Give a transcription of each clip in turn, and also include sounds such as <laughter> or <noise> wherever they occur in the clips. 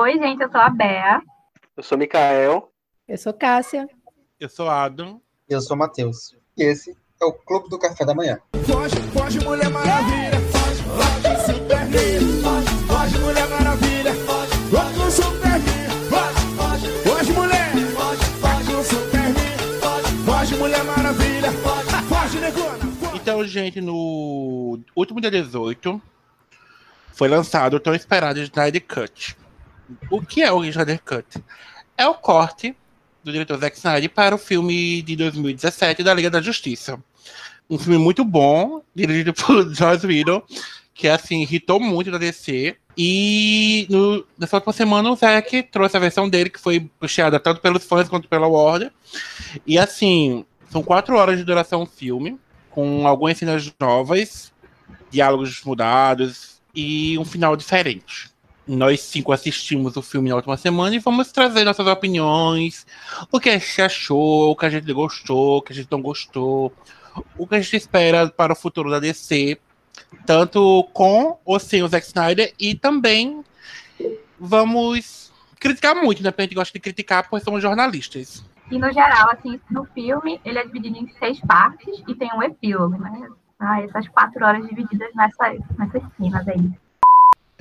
Oi, gente, eu sou a Bea. Eu sou Mikael. Eu sou Cássia. Eu sou Adam. Eu sou Matheus. E esse é o Clube do Café da Manhã. Foge, foge, Mulher Maravilha. Foge, foge, Superman. Foge, foge, Mulher Maravilha. Foge, foge, Superman. Foge, foge, foge, mulher. Foge, foge, Superman. Foge, foge, Mulher Maravilha. Foge, foge, negona. Então, gente, no último dia 18 foi lançado o tão esperado Snyder Cut. O que é o Snyder Cut? É o corte do diretor Zack Snyder para o filme de 2017 da Liga da Justiça. Um filme muito bom, dirigido <laughs> por Joss Whedon, que assim, irritou muito da DC. E no, nessa última semana o Zack trouxe a versão dele, que foi puxada tanto pelos fãs quanto pela Warner. E assim, são quatro horas de duração o filme, com algumas cenas novas, diálogos mudados e um final diferente nós cinco assistimos o filme na última semana e vamos trazer nossas opiniões, o que a gente achou, o que a gente gostou, o que a gente não gostou, o que a gente espera para o futuro da DC, tanto com ou sem o Zack Snyder, e também vamos criticar muito, né? Porque a gente gosta de criticar, pois somos jornalistas. E no geral, assim, no filme, ele é dividido em seis partes e tem um epílogo, né? Ah, essas quatro horas divididas nessa, nessas cenas aí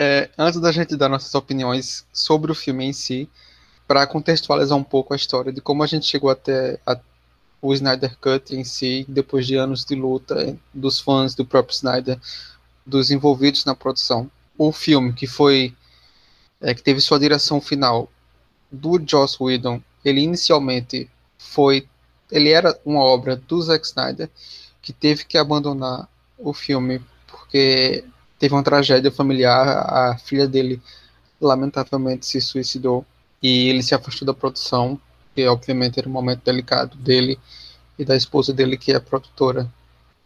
é, antes da gente dar nossas opiniões sobre o filme em si, para contextualizar um pouco a história de como a gente chegou até a, o Snyder Cut em si, depois de anos de luta dos fãs do próprio Snyder, dos envolvidos na produção. O filme que foi é, que teve sua direção final do Joss Whedon, ele inicialmente foi ele era uma obra do Zack Snyder que teve que abandonar o filme porque teve uma tragédia familiar, a filha dele lamentavelmente se suicidou e ele se afastou da produção, que obviamente era um momento delicado dele e da esposa dele, que é produtora.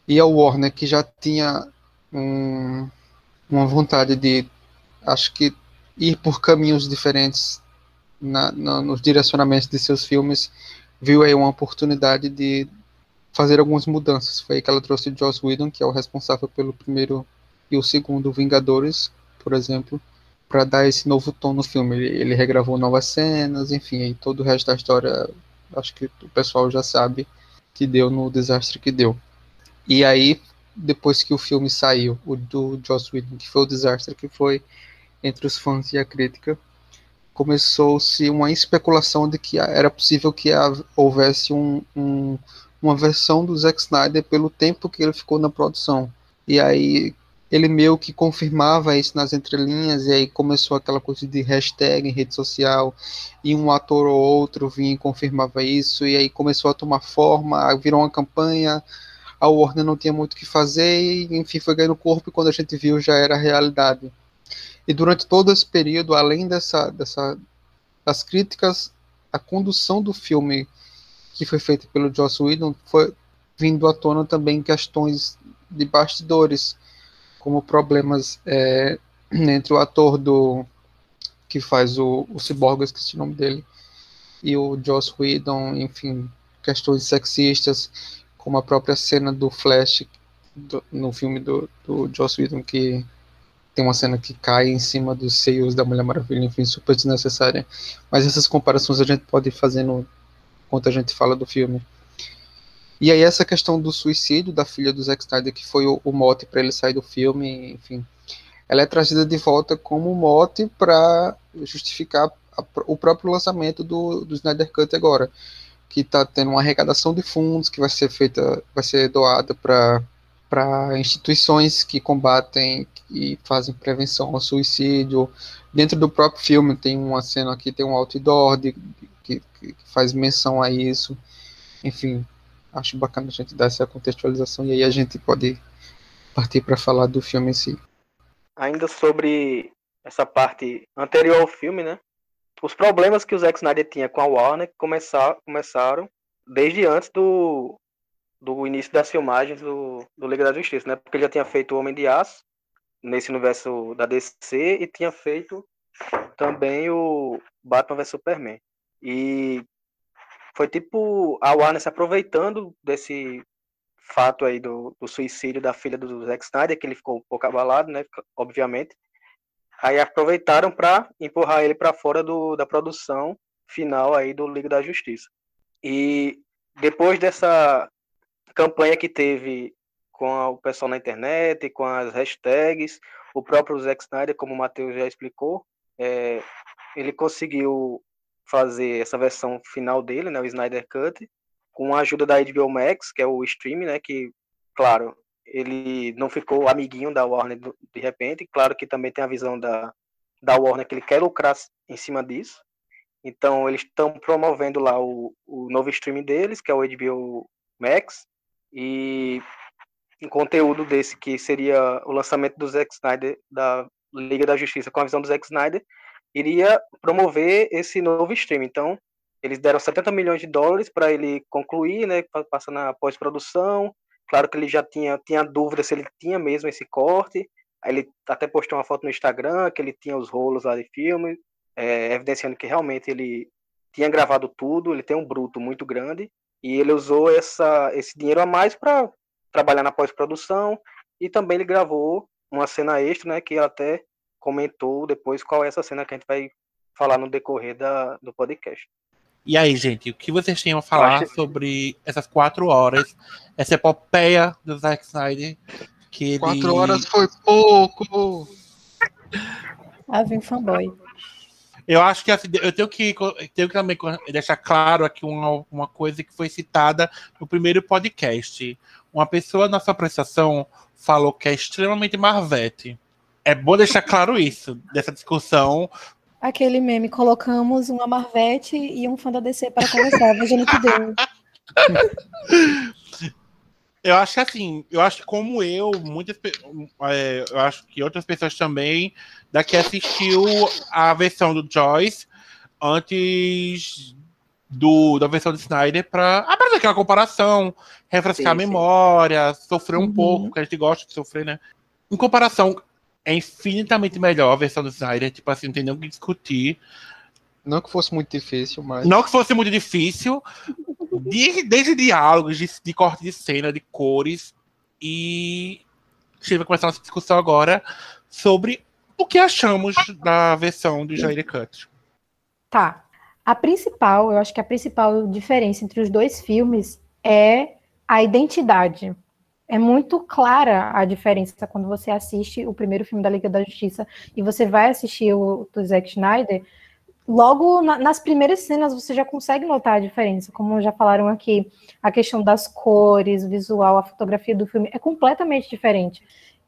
E a Warner, que já tinha um, uma vontade de, acho que, ir por caminhos diferentes na, na, nos direcionamentos de seus filmes, viu aí uma oportunidade de fazer algumas mudanças. Foi aí que ela trouxe o Joss Whedon, que é o responsável pelo primeiro e o segundo Vingadores, por exemplo, para dar esse novo tom no filme. Ele, ele, regravou novas cenas, enfim, e todo o resto da história, acho que o pessoal já sabe que deu no desastre que deu. E aí, depois que o filme saiu, o do Joss Whedon, que foi o desastre que foi entre os fãs e a crítica, começou-se uma especulação de que era possível que houvesse um, um, uma versão do Zack Snyder pelo tempo que ele ficou na produção. E aí ele meio que confirmava isso nas entrelinhas, e aí começou aquela coisa de hashtag em rede social, e um ator ou outro vinha e confirmava isso, e aí começou a tomar forma, virou uma campanha, a Warner não tinha muito o que fazer, e enfim, foi ganhando corpo, e quando a gente viu já era realidade. E durante todo esse período, além dessa, dessa das críticas, a condução do filme que foi feita pelo Joss Whedon foi vindo à tona também questões de bastidores, como problemas é, entre o ator do que faz o, o Cyborg, esqueci o nome dele, e o Joss Whedon, enfim, questões sexistas, como a própria cena do Flash do, no filme do, do Joss Whedon, que tem uma cena que cai em cima dos seios da Mulher Maravilha, enfim, super desnecessária. Mas essas comparações a gente pode ir fazendo enquanto a gente fala do filme. E aí essa questão do suicídio da filha do Zack Snyder, que foi o, o mote para ele sair do filme, enfim, ela é trazida de volta como mote para justificar a, o próprio lançamento do, do Snyder Cut agora, que está tendo uma arrecadação de fundos que vai ser feita, vai ser doada para para instituições que combatem e fazem prevenção ao suicídio. Dentro do próprio filme tem uma cena aqui, tem um outdoor de, que, que faz menção a isso. Enfim, acho bacana a gente dar essa contextualização e aí a gente pode partir para falar do filme em si. Ainda sobre essa parte anterior ao filme, né? Os problemas que o Zack Snyder tinha com a Warner começar, começaram desde antes do, do início das filmagens do, do Liga da Justiça, né? Porque ele já tinha feito o Homem de Aço nesse universo da DC e tinha feito também o Batman vs Superman. E foi tipo a Warner se aproveitando desse fato aí do, do, suicídio da filha do Zack Snyder, que ele ficou um pouco abalado, né, obviamente. Aí aproveitaram para empurrar ele para fora do, da produção final aí do Liga da Justiça. E depois dessa campanha que teve com o pessoal na internet, com as hashtags, o próprio Zack Snyder, como o Matheus já explicou, é, ele conseguiu fazer essa versão final dele, né, o Snyder Cut, com a ajuda da HBO Max, que é o stream, né, que, claro, ele não ficou amiguinho da Warner de repente, claro que também tem a visão da, da Warner que ele quer lucrar em cima disso, então eles estão promovendo lá o, o novo streaming deles, que é o HBO Max, e um conteúdo desse que seria o lançamento do Zack Snyder da Liga da Justiça com a visão do Zack Snyder, iria promover esse novo stream. Então, eles deram 70 milhões de dólares para ele concluir, né, passar na pós-produção. Claro que ele já tinha, tinha dúvida se ele tinha mesmo esse corte. Aí ele até postou uma foto no Instagram que ele tinha os rolos lá de filme, é, evidenciando que realmente ele tinha gravado tudo, ele tem um bruto muito grande e ele usou essa, esse dinheiro a mais para trabalhar na pós-produção e também ele gravou uma cena extra, né, que até comentou depois qual é essa cena que a gente vai falar no decorrer da, do podcast. E aí, gente, o que vocês tinham a falar acho... sobre essas quatro horas, essa epopeia do Zack Snyder? Que ele... Quatro horas foi pouco! Avin fanboy. Eu acho que assim, eu tenho que, tenho que também deixar claro aqui uma, uma coisa que foi citada no primeiro podcast. Uma pessoa na sua prestação falou que é extremamente Marvete. É bom deixar claro isso, dessa discussão. Aquele meme, colocamos uma Marvete e um fã da DC para conversar, veja no que deu. <laughs> Eu acho que assim, eu acho que como eu, muitas é, eu acho que outras pessoas também daqui assistiu a versão do Joyce antes do, da versão do Snyder para fazer aquela comparação, refrescar sim, a memória, sim. sofrer um uhum. pouco, porque a gente gosta de sofrer, né? Em comparação, é infinitamente melhor a versão do Snyder, tipo assim, não tem nem o que discutir. Não que fosse muito difícil, mas. Não que fosse muito difícil. De, desde diálogos, de, de corte de cena, de cores. E a gente vai começar nossa discussão agora sobre o que achamos da versão do Jair Cut. Tá. A principal, eu acho que a principal diferença entre os dois filmes é a identidade é muito clara a diferença quando você assiste o primeiro filme da Liga da Justiça e você vai assistir o do Zack Snyder. Logo na, nas primeiras cenas você já consegue notar a diferença, como já falaram aqui, a questão das cores, visual, a fotografia do filme é completamente diferente.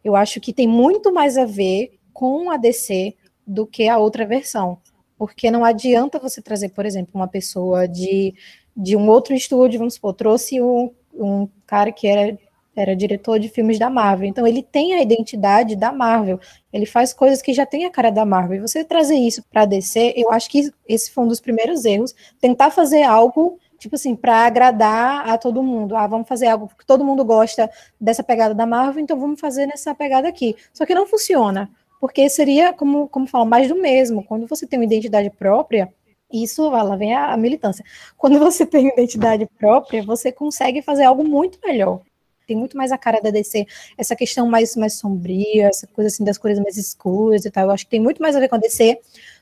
Eu acho que tem muito mais a ver com a DC do que a outra versão, porque não adianta você trazer, por exemplo, uma pessoa de, de um outro estúdio, vamos supor, trouxe um, um cara que era era diretor de filmes da Marvel. Então ele tem a identidade da Marvel. Ele faz coisas que já tem a cara da Marvel. E você trazer isso para DC, eu acho que esse foi um dos primeiros erros. Tentar fazer algo tipo assim, para agradar a todo mundo. Ah, vamos fazer algo que todo mundo gosta dessa pegada da Marvel, então vamos fazer nessa pegada aqui. Só que não funciona, porque seria, como, como falam, mais do mesmo. Quando você tem uma identidade própria, isso, lá vem a militância. Quando você tem identidade própria, você consegue fazer algo muito melhor tem muito mais a cara da DC, essa questão mais, mais sombria, essa coisa assim das cores mais escuras e tal. Eu acho que tem muito mais a ver com a DC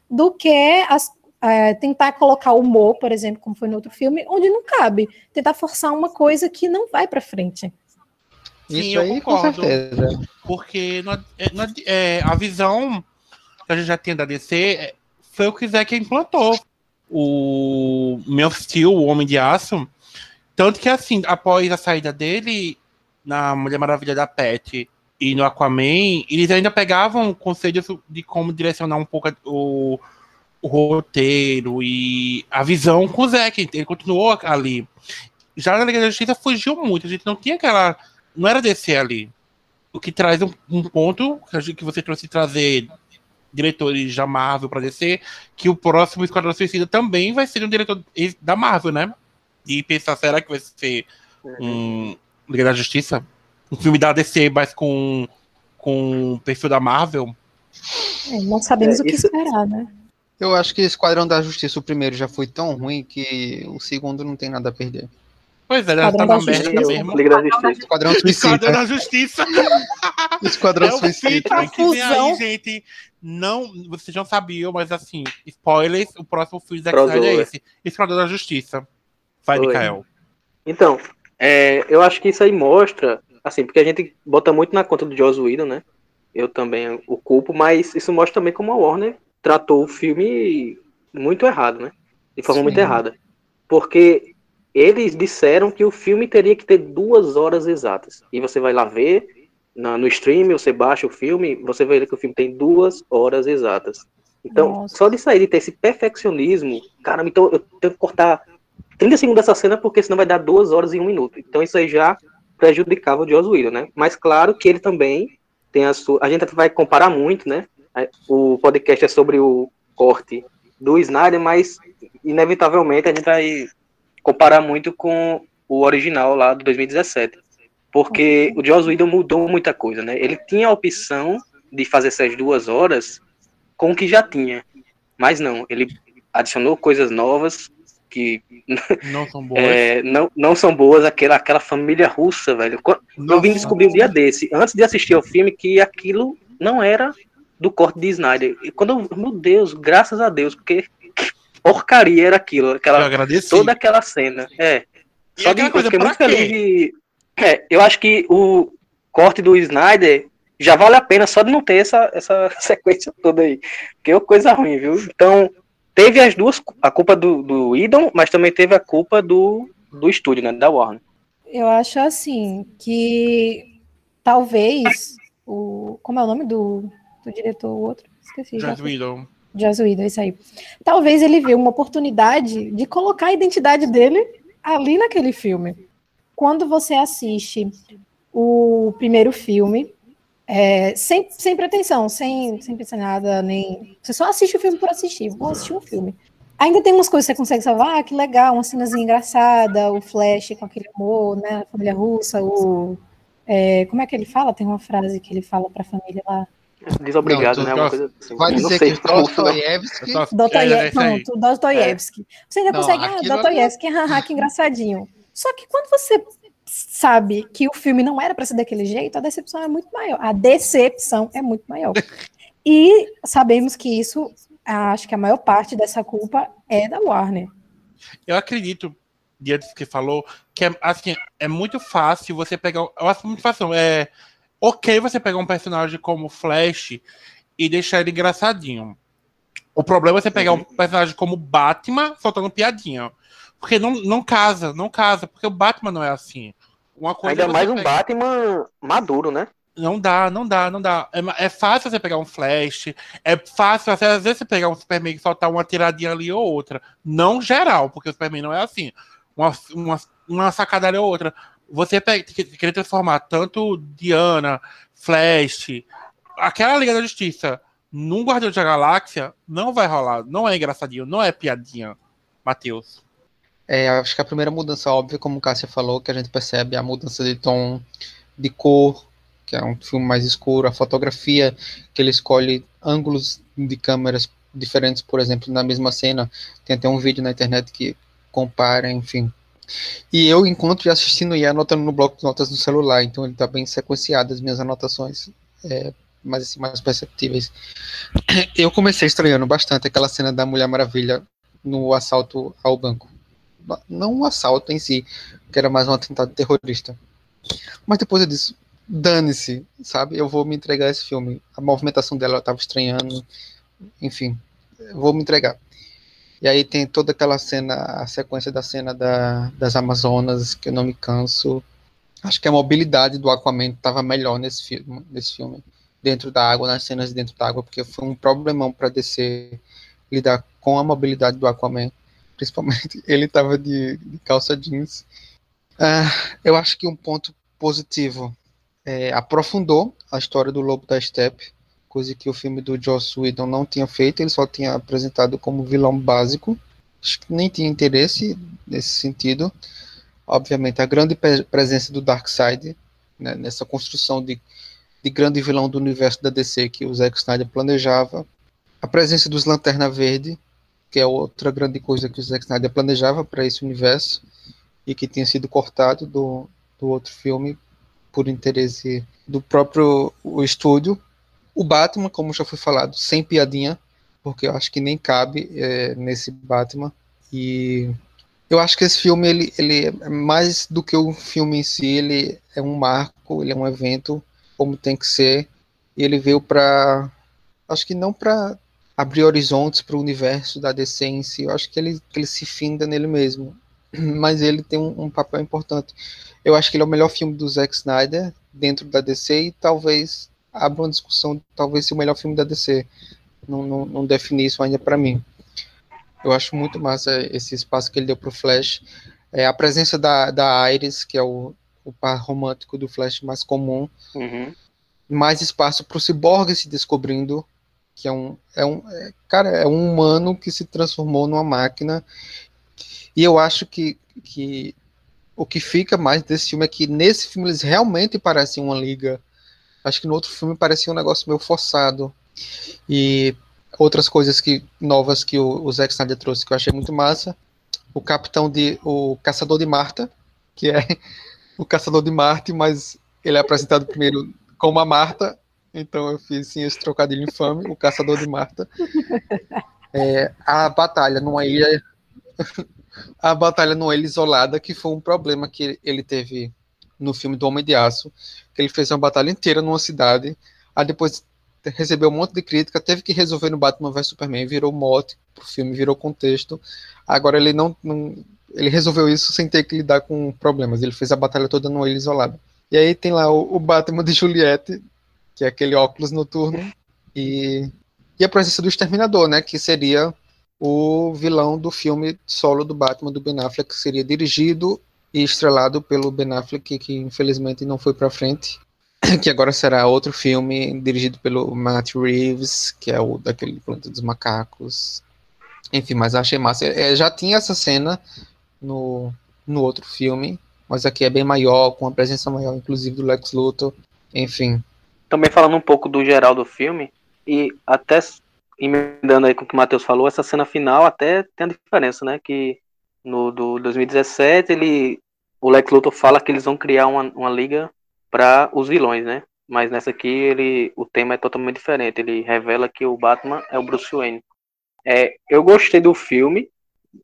do que as, é, tentar colocar humor, por exemplo, como foi no outro filme, onde não cabe. Tentar forçar uma coisa que não vai para frente. Sim, Isso aí, concordo, com certeza. Porque é, a visão que a gente já tem da DC é, foi o que Zack implantou. O meu Steel, o Homem de Aço, tanto que, assim, após a saída dele, na Mulher Maravilha da Pet e no Aquaman, eles ainda pegavam conselhos de como direcionar um pouco o, o roteiro e a visão com o Zack. Ele continuou ali. Já na Liga da Justiça fugiu muito. A gente não tinha aquela. Não era descer ali. O que traz um, um ponto que, que você trouxe trazer diretores da Marvel para descer, que o próximo Esquadrão Suicida também vai ser um diretor da Marvel, né? E pensar, será que vai ser um, Liga da Justiça. Um filme da DC, mas com, com o perfil da Marvel. É, não sabemos é, o que isso... esperar, né? Eu acho que Esquadrão da Justiça, o primeiro, já foi tão ruim que o segundo não tem nada a perder. Pois é, estar Esquadrão na da merda Justiça. mesmo. Liga da Justiça. Esquadrão Esquadrão da Justiça. <laughs> Esquadrão É Suicida. que vem aí, Confusão. gente. Não, vocês não sabiam, mas assim, spoilers, o próximo filme da. Snyder é esse. Esquadrão da Justiça. Vai, Oi. Mikael. Então, é, eu acho que isso aí mostra, assim, porque a gente bota muito na conta do Joss Whedon, né? Eu também o culpo, mas isso mostra também como a Warner tratou o filme muito errado, né? De forma Sim. muito errada. Porque eles disseram que o filme teria que ter duas horas exatas. E você vai lá ver na- no stream, você baixa o filme, você vai ver que o filme tem duas horas exatas. Então, Nossa. só de sair de ter esse perfeccionismo, caramba, então eu tenho que cortar 30 segundos dessa cena porque senão vai dar duas horas e um minuto. Então isso aí já prejudicava o Joss Whedon, né? Mas claro que ele também tem a sua... A gente vai comparar muito, né? O podcast é sobre o corte do Snyder, mas inevitavelmente a gente vai comparar muito com o original lá de 2017. Porque o Joss Whedon mudou muita coisa, né? Ele tinha a opção de fazer essas duas horas com o que já tinha. Mas não, ele adicionou coisas novas que Não são <laughs> boas. é, não, não são boas, aquela, aquela família russa, velho. Qu- Eu vim Nossa. descobrir um dia desse, antes de assistir ao filme, que aquilo não era do corte de Snyder. E quando eu, meu Deus, graças a Deus, porque que porcaria era aquilo, Eu aquela, toda aquela cena. É. E Só de, eu coisa, pra muito feliz de. É, eu acho que o corte do Snyder já vale a pena só de não ter essa, essa <laughs> sequência toda aí. Porque é coisa ruim, viu? Então, teve as duas, a culpa do, do Idon, mas também teve a culpa do, do estúdio, né? Da Warner. Eu acho assim que talvez o. Como é o nome do, do diretor? O outro? Esqueci. já Joss Whedon. Joss Whedon, isso aí. Talvez ele viu uma oportunidade de colocar a identidade dele ali naquele filme. Quando você assiste o primeiro filme, é, sem, sem pretensão, sem, sem pensar em nada, nem. Você só assiste o filme por assistir, vou assistir um filme. Ainda tem umas coisas que você consegue salvar, ah, que legal, uma cenazinha engraçada, o Flash com aquele amor, né? A família russa, o. é, como é que ele fala? Tem uma frase que ele fala pra família lá. Desobrigado, Não, né? Uma coisa assim. Não dizer sei que se é não. Dostoiévski é, é. Você ainda Não, consegue, ah, aquilo- Dostoiévski, haha, que engraçadinho. Só que quando você sabe que o filme não era para ser daquele jeito, a decepção é muito maior. A decepção é muito maior. <laughs> E sabemos que isso, acho que a maior parte dessa culpa é da Warner. Eu acredito, diante do que falou, que é, assim, é muito fácil você pegar. Eu acho muito fácil. É ok você pegar um personagem como Flash e deixar ele engraçadinho. O problema é você pegar um personagem como Batman soltando piadinha. Porque não, não casa, não casa, porque o Batman não é assim. Uma coisa Ainda é mais um pegar- Batman maduro, né? Não dá, não dá, não dá. É, é fácil você pegar um Flash, é fácil, às vezes, você pegar um Superman e soltar uma tiradinha ali ou outra. Não geral, porque o Superman não é assim. Uma, uma, uma sacada ali ou outra. Você pega, que- querer transformar tanto Diana, Flash, aquela Liga da Justiça num Guardião da Galáxia, não vai rolar. Não é engraçadinho, não é piadinha, Matheus. É, acho que a primeira mudança óbvia, como o Cássia falou, que a gente percebe é a mudança de tom, de cor, que é um filme mais escuro, a fotografia, que ele escolhe ângulos de câmeras diferentes, por exemplo, na mesma cena. Tem até um vídeo na internet que compara, enfim. E eu, enquanto ia assistindo, ia anotando no bloco de notas no celular, então ele tá bem sequenciado as minhas anotações, é, mais, assim, mais perceptíveis. Eu comecei estranhando bastante aquela cena da Mulher Maravilha no assalto ao banco não um assalto em si, que era mais um atentado terrorista. Mas depois eu disse, dane-se, sabe? Eu vou me entregar a esse filme. A movimentação dela eu tava estranhando, enfim, vou me entregar. E aí tem toda aquela cena, a sequência da cena da, das Amazonas, que eu não me canso. Acho que a mobilidade do Aquaman estava melhor nesse filme, nesse filme, dentro da água, nas cenas de dentro da água, porque foi um problemão para descer lidar com a mobilidade do Aquaman principalmente <laughs> ele estava de, de, calça jeans. Ah, eu acho que um ponto positivo é, aprofundou a história do Lobo da Steppe, coisa que o filme do Joss Whedon não tinha feito, ele só tinha apresentado como vilão básico. Nem tinha interesse nesse sentido. Obviamente, a grande presença do Darkseid né, nessa construção de, de grande vilão do universo da DC que o Zack Snyder planejava. A presença dos Lanterna Verde, que é outra grande coisa que o Zack Snyder planejava para esse universo. e que tinha sido cortado do, do outro filme por interesse do próprio o estúdio. O Batman, como já foi falado, sem piadinha, porque eu acho que nem cabe é, nesse Batman. E eu acho que esse filme ele, ele é mais do que o filme em si, ele é um marco, ele é um evento como tem que ser. E ele veio para acho que não para abrir horizontes para o universo da DC em si, eu acho que ele, que ele se finda nele mesmo. <clears throat> Mas ele tem um, um, papel importante. Eu acho que ele é o melhor filme do Zack Snyder dentro da DC e talvez abra uma discussão, talvez seja o melhor filme da DC. Não, não, não defini isso ainda para mim. Eu acho muito massa esse espaço que ele deu para o Flash. É, a presença da, da Iris, que é o, o par romântico do Flash mais comum. Uhum. Mais espaço para o Cyborg se descobrindo que é um, é um é, cara, é um humano que se transformou numa máquina. E eu acho que, que o que fica mais desse filme é que nesse filme eles realmente parecem uma liga. Acho que no outro filme parecia um negócio meio forçado. E outras coisas que novas que o, o Zack Snyder trouxe que eu achei muito massa. O capitão de o caçador de Marta, que é <laughs> o caçador de Marte, mas ele é apresentado primeiro como a Marta então eu fiz sim, esse trocadilho infame, o caçador de Marta. É, a batalha numa ilha. <laughs> a batalha numa ilha isolada, que foi um problema que ele teve no filme do Homem de Aço, que ele fez uma batalha inteira numa cidade, aí depois recebeu um monte de crítica, teve que resolver no Batman vs Superman, virou mote pro filme, virou contexto. Agora ele não, não, ele resolveu isso sem ter que lidar com problemas. Ele fez a batalha toda numa ilha isolada. E aí tem lá o, o Batman de Juliette, que é aquele óculos noturno, e, e a presença do Exterminador, né, que seria o vilão do filme solo do Batman do Ben Affleck, que seria dirigido e estrelado pelo Ben Affleck, que, infelizmente não foi para frente, <coughs> que agora será outro filme dirigido pelo Matt Reeves, que é o daquele Planeta dos Macacos. Enfim, mas achei massa. É, já tinha essa cena no, no outro filme, mas aqui é bem maior, com a presença maior, inclusive do Lex Luthor. Enfim, também falando um pouco do geral do filme, e até emendando aí com o que o Matheus falou, essa cena final até tem a diferença, né? Que no do 2017 ele, o Lex Luthor fala que eles vão criar uma, uma liga para os vilões, né? Mas nessa aqui ele, o tema é totalmente diferente. Ele revela que o Batman é o Bruce Wayne. É, eu gostei do filme,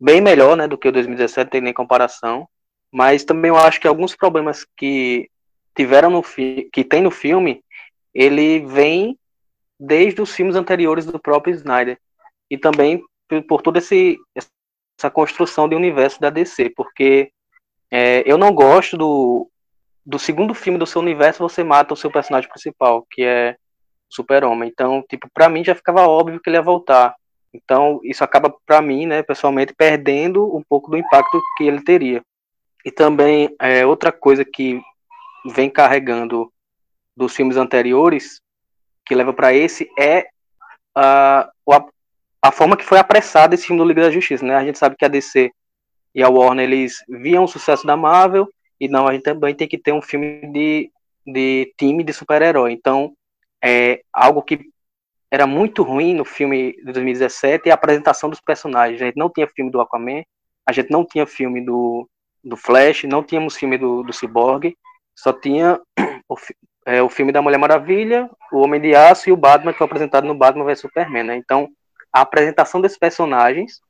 bem melhor, né, do que o 2017, tem nem comparação. Mas também eu acho que alguns problemas que tiveram no que tem no filme ele vem desde os filmes anteriores do próprio Snyder e também por toda essa construção de universo da DC, porque é, eu não gosto do, do segundo filme do seu universo você mata o seu personagem principal, que é o Super-Homem. Então, tipo, para mim já ficava óbvio que ele ia voltar. Então, isso acaba para mim, né, pessoalmente, perdendo um pouco do impacto que ele teria. E também é, outra coisa que vem carregando dos filmes anteriores que leva para esse é a, a, a, forma que foi apressada esse filme do Liga da Justiça, né? A gente sabe que a DC e a Warner eles viam o sucesso da Marvel e não a gente também tem que ter um filme de, de time de super-herói. Então, é algo que era muito ruim no filme de 2017 é a apresentação dos personagens. A gente não tinha filme do Aquaman, a gente não tinha filme do, do Flash, não tínhamos filme do, do Cyborg, só tinha <clears throat> é, o filme da Mulher Maravilha, o Homem de Aço e o Batman, que foi apresentado no Batman vs Superman, né? Então, a apresentação desses personagens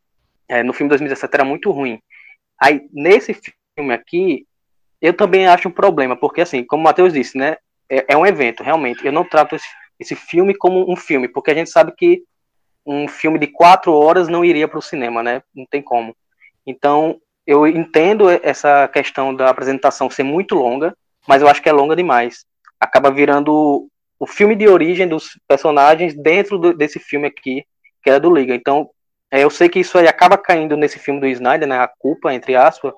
é, no filme de 2017 era muito ruim. Aí, nesse filme aqui, eu também acho um problema, porque, assim, como o Matheus disse, né? É, é um evento, realmente. Eu não trato esse, esse filme como um filme, porque a gente sabe que um filme de quatro horas não iria para o cinema, né? Não tem como. Então, eu entendo essa questão da apresentação ser muito longa, mas eu acho que é longa demais acaba virando o filme de origem dos personagens dentro do, desse filme aqui, que é do Liga. Então, é, eu sei que isso aí acaba caindo nesse filme do Snyder, né, a culpa, entre aspas,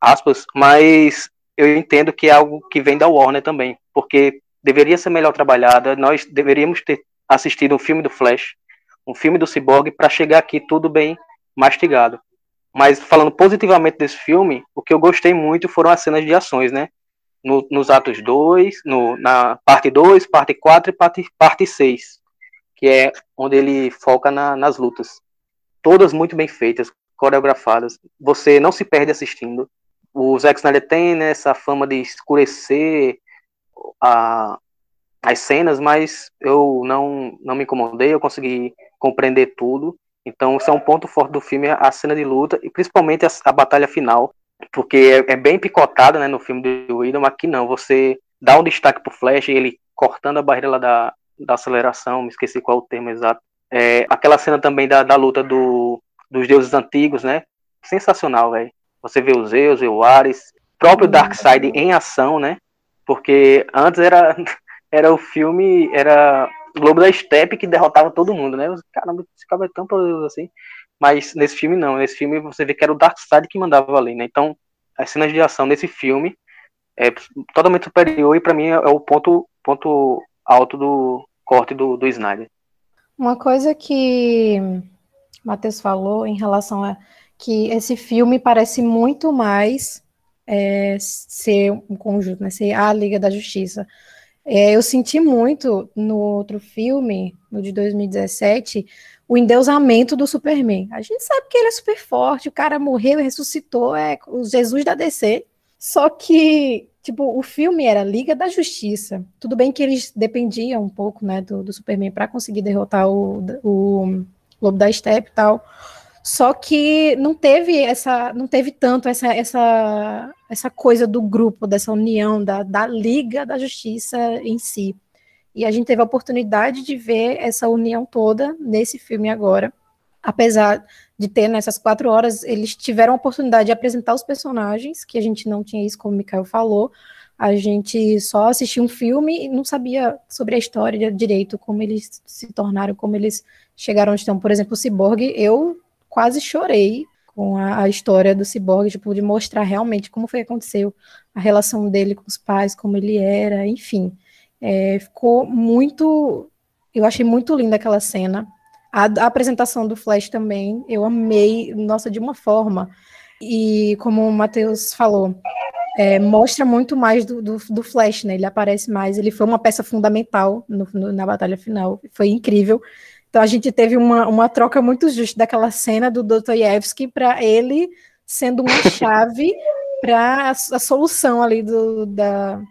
aspas, mas eu entendo que é algo que vem da Warner também, porque deveria ser melhor trabalhada, nós deveríamos ter assistido um filme do Flash, um filme do Cyborg, para chegar aqui tudo bem mastigado. Mas falando positivamente desse filme, o que eu gostei muito foram as cenas de ações, né? No, nos atos 2, na parte 2, parte 4 e parte, parte 6, que é onde ele foca na, nas lutas. Todas muito bem feitas, coreografadas. Você não se perde assistindo. o Zack Snyder tem né, essa fama de escurecer a, as cenas, mas eu não, não me incomodei, eu consegui compreender tudo. Então, isso é um ponto forte do filme, a cena de luta, e principalmente a, a batalha final, porque é, é, bem picotada né, no filme do Whedon, aqui não, você dá um destaque pro Flash, ele cortando a barreira lá da, da aceleração, me esqueci qual é o termo exato. É, aquela cena também da, da luta do, dos deuses antigos, né? Sensacional, velho. Você vê os Zeus, o Ares, próprio Darkseid em ação, né? Porque antes era, <laughs> era o filme, era Globo da Steppe que derrotava todo mundo, né? Caramba, esse cara é tão poderoso assim. Mas nesse filme não, nesse filme você vê que era o Darkseid que mandava ali, né? Então, as cenas de ação nesse filme é totalmente superior e para mim é o ponto, ponto alto do corte do, do Snyder. Uma coisa que Matheus falou em relação a que esse filme parece muito mais é, ser um conjunto, né, ser a Liga da Justiça. É, eu senti muito no outro filme, no de 2017, o endeusamento do Superman. A gente sabe que ele é super forte, o cara morreu e ressuscitou, é o Jesus da DC. Só que, tipo, o filme era Liga da Justiça. Tudo bem que eles dependiam um pouco, né, do, do Superman para conseguir derrotar o, o Lobo da Steppe e tal. Só que não teve essa, não teve tanto essa, essa, essa coisa do grupo, dessa união, da, da Liga da Justiça em si. E a gente teve a oportunidade de ver essa união toda nesse filme agora. Apesar de ter nessas quatro horas, eles tiveram a oportunidade de apresentar os personagens, que a gente não tinha isso, como o Mikael falou. A gente só assistia um filme e não sabia sobre a história direito, como eles se tornaram, como eles chegaram onde estão. Por exemplo, o Cyborg, eu quase chorei com a, a, história do Cyborg, tipo, de mostrar realmente como foi que aconteceu, a relação dele com os pais, como ele era, enfim. É, ficou muito. Eu achei muito linda aquela cena. A, a, apresentação do Flash também, eu amei, nossa, de uma forma. E como o Matheus falou, é, mostra muito mais do, do, do, Flash, né? Ele aparece mais, ele foi uma peça fundamental no, no, na batalha final, foi incrível. Então a gente teve uma, uma troca muito justa daquela cena do Dostoiévski para ele sendo uma <laughs> chave para a, a, solução ali do, da,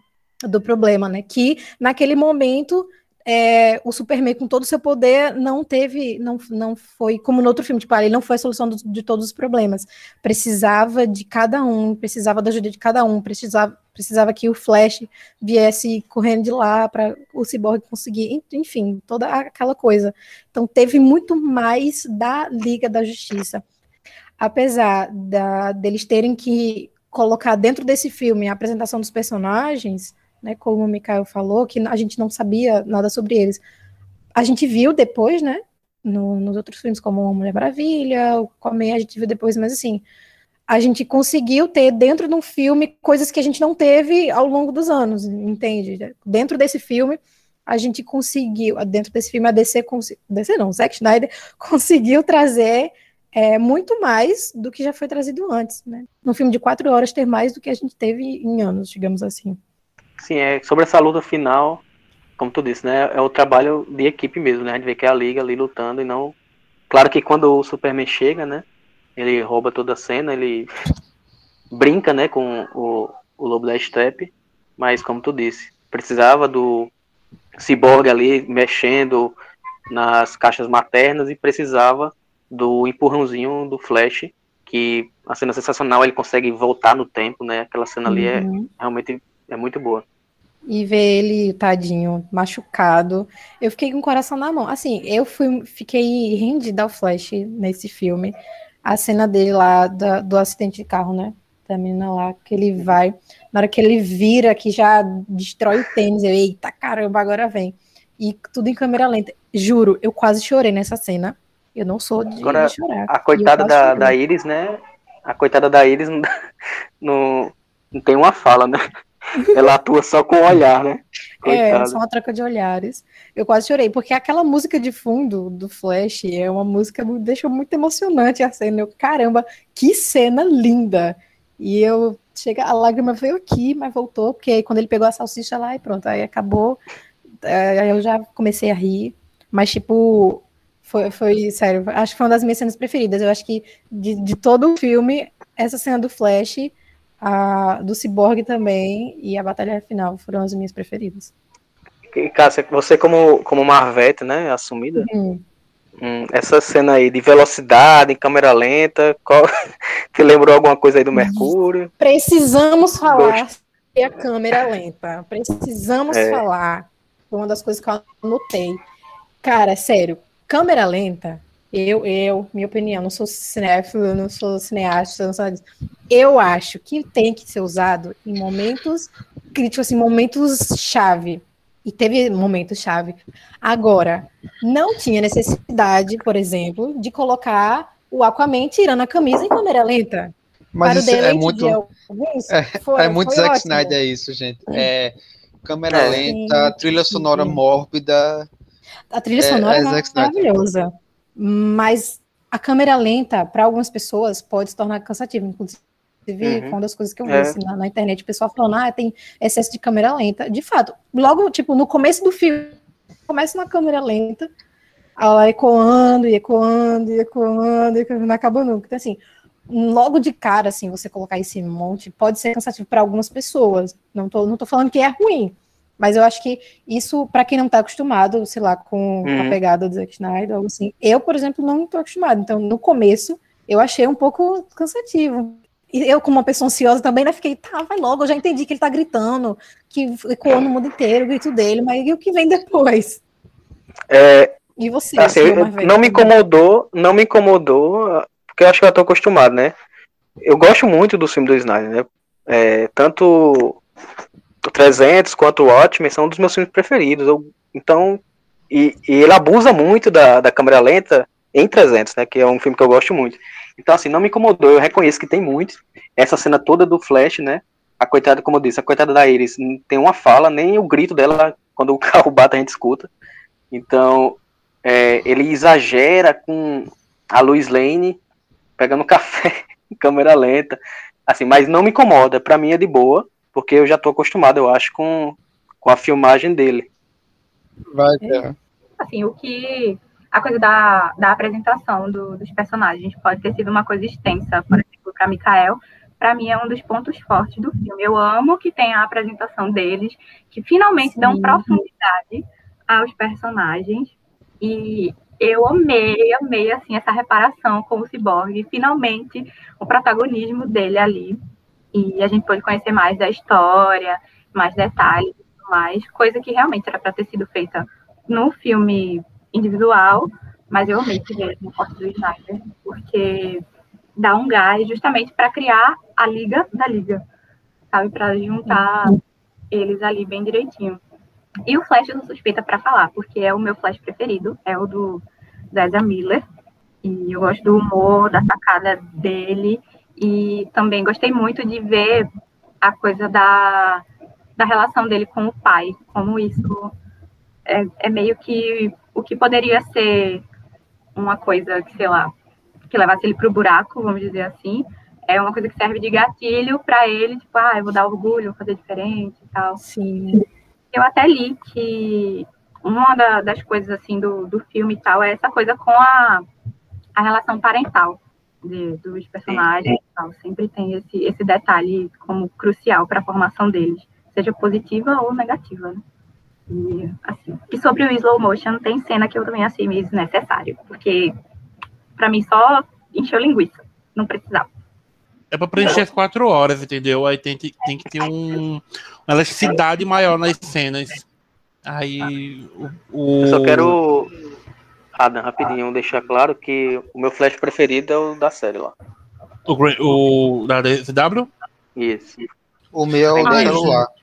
do problema, né? Que naquele momento é, o Superman, com todo o seu poder, não teve, não, não foi como no outro filme, tipo, ah, ele não foi a solução do, de todos os problemas. Precisava de cada um, precisava da ajuda de cada um, precisava, precisava que o Flash viesse correndo de lá para o Cyborg conseguir, enfim, toda aquela coisa. Então teve muito mais da Liga da Justiça. Apesar da, deles terem que colocar dentro desse filme a apresentação dos personagens, né, como o Mikael falou, que a gente não sabia nada sobre eles. A gente viu depois, né, no, nos outros filmes, como Mulher Maravilha, o Comer, a gente viu depois, mas assim, a gente conseguiu ter dentro de um filme coisas que a gente não teve ao longo dos anos, entende? Dentro desse filme, a gente conseguiu, dentro desse filme, a DC, DC não, Zack Snyder <laughs> conseguiu trazer é, muito mais do que já foi trazido antes, né? Num filme de quatro horas, ter mais do que a gente teve em anos, digamos assim. Sim, é sobre essa luta final, como tu disse, né? É o trabalho de equipe mesmo, né? A gente vê que é a liga ali lutando e não. Claro que quando o Superman chega, né? Ele rouba toda a cena, ele brinca, né, com o, o Lobo da Steppe, mas como tu disse, precisava do Cyborg ali mexendo nas caixas maternas e precisava do empurrãozinho do Flash, que a cena sensacional, ele consegue voltar no tempo, né? Aquela cena ali é Uhum. realmente é muito boa. E ver ele, tadinho, machucado. Eu fiquei com o coração na mão. Assim, eu fui, fiquei rendida ao Flash nesse filme. A cena dele lá da- do acidente de carro, né? Da menina lá, que ele vai. Na hora que ele vira, que já destrói o tênis, eu, eita caramba, agora vem. E tudo em câmera lenta. Juro, eu quase chorei nessa cena. Eu não sou de, Agora, de chorar. A coitada da, chorei. da Iris, né? A coitada da Iris não, <laughs> não, não tem uma fala, né? <laughs> Ela atua só com o olhar, né? É, Coitada. só uma troca de olhares. Eu quase chorei, porque aquela música de fundo do Flash é uma música que deixou muito emocionante a cena. Eu, caramba, que cena linda! E eu chega, a lágrima veio aqui, mas voltou, porque aí quando ele pegou a salsicha lá e pronto, aí acabou. É, Aí eu já comecei a rir, mas tipo, foi, foi sério, acho que foi uma das minhas cenas preferidas. Eu acho que de, de todo o filme, essa cena do Flash A do Cyborg também e a batalha final foram as minhas preferidas. E, Cássia, você como, como Marvete, né, assumida, Hum. hum, essa cena aí de velocidade, em câmera lenta, qual, <laughs> te lembrou alguma coisa aí do Mercúrio? Precisamos falar sobre a câmera lenta. Precisamos É. falar. Foi uma das coisas que eu anotei. Cara, sério, câmera lenta, eu, eu, minha opinião, não sou cinéfilo, não sou cineasta, não sou nada disso. Eu acho que tem que ser usado em momentos críticos, assim, momentos chave. E teve momentos chave. Agora, não tinha necessidade, por exemplo, de colocar o Aquaman tirando a camisa em câmera lenta. Mas Para o é muito. alguns, É, foi- é muito Zack ótimo. Snyder isso, gente. É câmera É. lenta, Sim, trilha sim. sonora mórbida. A trilha É- sonora é é, maravilhosa. Mas a câmera lenta, para algumas pessoas, pode se tornar cansativa. Inclusive, Uhum. uma das coisas que eu vi É. assim, na, na internet, o pessoal falando, ah, tem excesso de câmera lenta. De fato, logo, tipo, no começo do filme, começa na câmera lenta, ela ecoando, e ecoando, e ecoando, e ecoando, não acaba nunca. Então, assim, logo de cara, assim, você colocar esse monte, pode ser cansativo para algumas pessoas. Não tô, não tô falando que é ruim, mas eu acho que isso, para quem não tá acostumado, sei lá, com Uhum. a pegada do Zack Snyder, algo assim, eu, por exemplo, não tô acostumado. Então, no começo, eu achei um pouco cansativo. E eu, como uma pessoa ansiosa, também né, fiquei, tá, vai logo, eu já entendi que ele tá gritando, que ecoou no mundo inteiro o grito dele, mas e o que vem depois? É, E você? assim, eu- não me incomodou, não me incomodou, porque eu acho que eu tô acostumado, né? Eu gosto muito do filme do Snyder, né? É, tanto 300 quanto o Watchmen são um dos meus filmes preferidos. Eu- então, e, e ele abusa muito da, da câmera lenta em 300, né? Que é um filme que eu gosto muito. Então, assim, não me incomodou. Eu reconheço que tem muito. Essa cena toda do Flash, né? A coitada, como eu disse, a coitada da Iris não tem uma fala, nem o grito dela quando o <laughs> carro bate a gente escuta. Então, é, ele exagera com a Lois Lane pegando <laughs> café em câmera lenta, assim, mas não me incomoda, pra mim é de boa, porque eu já tô acostumado, eu acho, com, com a filmagem dele. Vai, É. Assim, o que a coisa da, da apresentação do- dos personagens pode ter sido uma coisa extensa, por exemplo, para Mikael, para mim é um dos pontos fortes do filme. Eu amo que tem a apresentação deles, que finalmente dão Sim. profundidade aos personagens e eu amei, amei assim essa reparação com o Cyborg, finalmente o protagonismo dele ali. E a gente pôde conhecer mais da história, mais detalhes mais, coisa que realmente era para ter sido feita no filme individual, mas eu amei que veio no corte do Snyder, porque dá um gás justamente para criar a liga da liga, sabe? Para juntar eles ali bem direitinho. E o Flash eu sou suspeita para falar, porque é o meu Flash preferido, é o do Ezra Miller. E eu gosto do humor, da sacada dele. E também gostei muito de ver a coisa da, da relação dele com o pai, como isso é, é meio que o que poderia ser uma coisa que, sei lá, que levasse ele pro buraco, vamos dizer assim, é uma coisa que serve de gatilho para ele, tipo, ah, eu vou dar orgulho, vou fazer diferente e tal. Sim. Eu até li que uma da- das coisas assim do, do filme e tal é essa coisa com a, a relação parental de- dos personagens e tal. Sempre tem esse, esse detalhe como crucial para a formação deles, seja positiva ou negativa, né? E, assim, e sobre o slow motion, tem cena que eu também achei meio desnecessário, porque para mim só encheu linguiça, não precisava. É pra preencher as quatro horas, entendeu? Aí tem, que- tem que ter um, uma elasticidade maior nas cenas. Aí o. o- Eu só quero, Adam, rapidinho, deixar claro que o meu flash preferido é o da série lá. O, o da DCW? O Isso. meu é o celular. <laughs>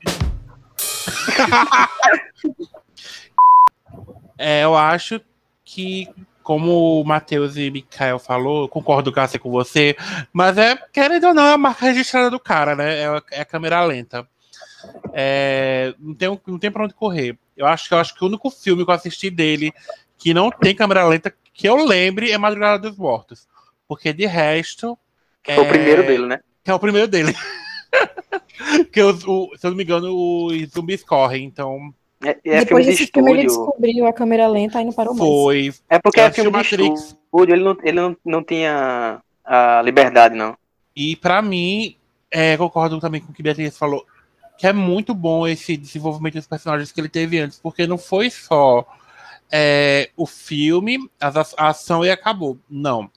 É, eu acho que, como o Matheus e Mikael falou, eu concordo, Cássia, com você, mas é, querendo ou não, é a marca registrada do cara, né? É, a- é a câmera lenta. É, não, tem, não tem pra onde correr. Eu acho, que- eu acho que o único filme que eu assisti dele que não tem câmera lenta, que eu lembre, é Madrugada dos Mortos. Porque de resto. Que foi o é- primeiro dele, né? Que é o primeiro dele. <laughs> que os- o- se eu não me engano, os zumbis correm, então É, é Depois de desse filme ele descobriu a câmera lenta e não parou mais. foi. É porque é filme de Matrix. estúdio, ele não, ele não, não tinha a liberdade, não. E pra mim, é, concordo também com o que Beatriz falou, que é muito bom esse desenvolvimento dos personagens que ele teve antes, porque não foi só é, o filme, a, a ação e acabou. Não.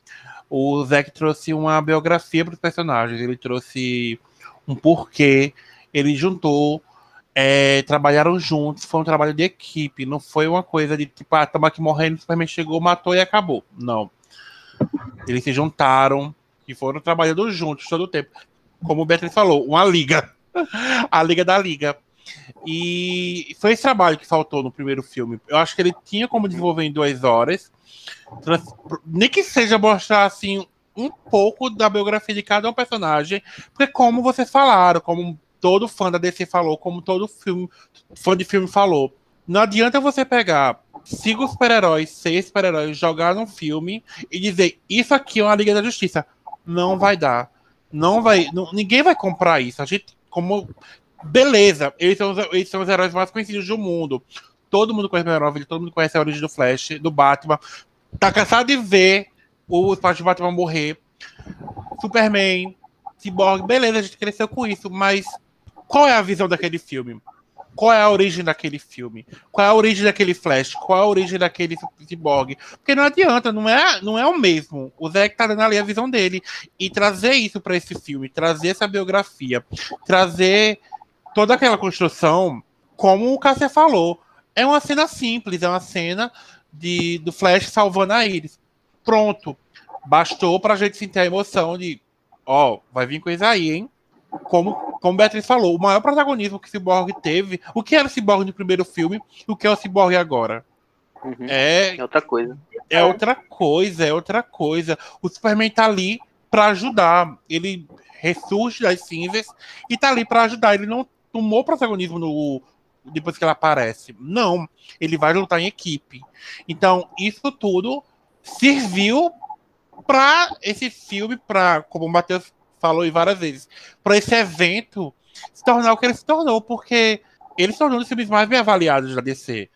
O Zack trouxe uma biografia para os personagens, ele trouxe um porquê, ele juntou, é, trabalharam juntos, foi um trabalho de equipe, não foi uma coisa de tipo, ah, estamos aqui morrendo, Superman chegou, matou e acabou. Não. Eles se juntaram e foram trabalhando juntos todo o tempo. Como o Beatriz falou, uma liga. <laughs> A liga da liga. E foi esse trabalho que faltou no primeiro filme. Eu acho que ele tinha como desenvolver em duas horas. Nem que seja mostrar assim um pouco da biografia de cada um personagem, porque como vocês falaram, como todo fã da DC falou, como todo filme, fã de filme falou, não adianta você pegar cinco super-heróis, seis super-heróis, jogar num filme e dizer isso aqui é uma Liga da Justiça. Não vai dar. Não vai. Não, ninguém vai comprar isso. A gente, como. Beleza, eles são, eles são os heróis mais conhecidos do mundo. Todo mundo conhece o Marvel, todo mundo conhece a origem do Flash, do Batman. Tá cansado de ver os pais de Batman morrer. Superman, Cyborg, beleza, a gente cresceu com isso, mas qual é a visão daquele filme? Qual é a origem daquele filme? Qual é a origem daquele Flash? Qual é a origem daquele Cyborg? Porque não adianta, não é, não é o mesmo. O Zé tá dando ali a visão dele. E trazer isso para esse filme, trazer essa biografia, trazer toda aquela construção, como o Cassia falou. É uma cena simples, é uma cena de, do Flash salvando a Iris. Pronto. Bastou pra gente sentir a emoção de, ó, vai vir coisa aí, hein? Como, como Beatriz falou, o maior protagonismo que o Cyborg teve, o que era o Cyborg no primeiro filme, o que é o Cyborg agora. Uhum. É, É outra coisa. é outra coisa, é outra coisa. O Superman tá ali pra ajudar. Ele ressurge das cinzas e tá ali pra ajudar. Ele não tomou protagonismo no depois que ele aparece. Não, ele vai lutar em equipe. Então, isso tudo serviu para esse filme, para como o Matheus falou várias vezes, para esse evento se tornar o que ele se tornou, porque ele se tornou um dos filmes mais bem avaliados da DC.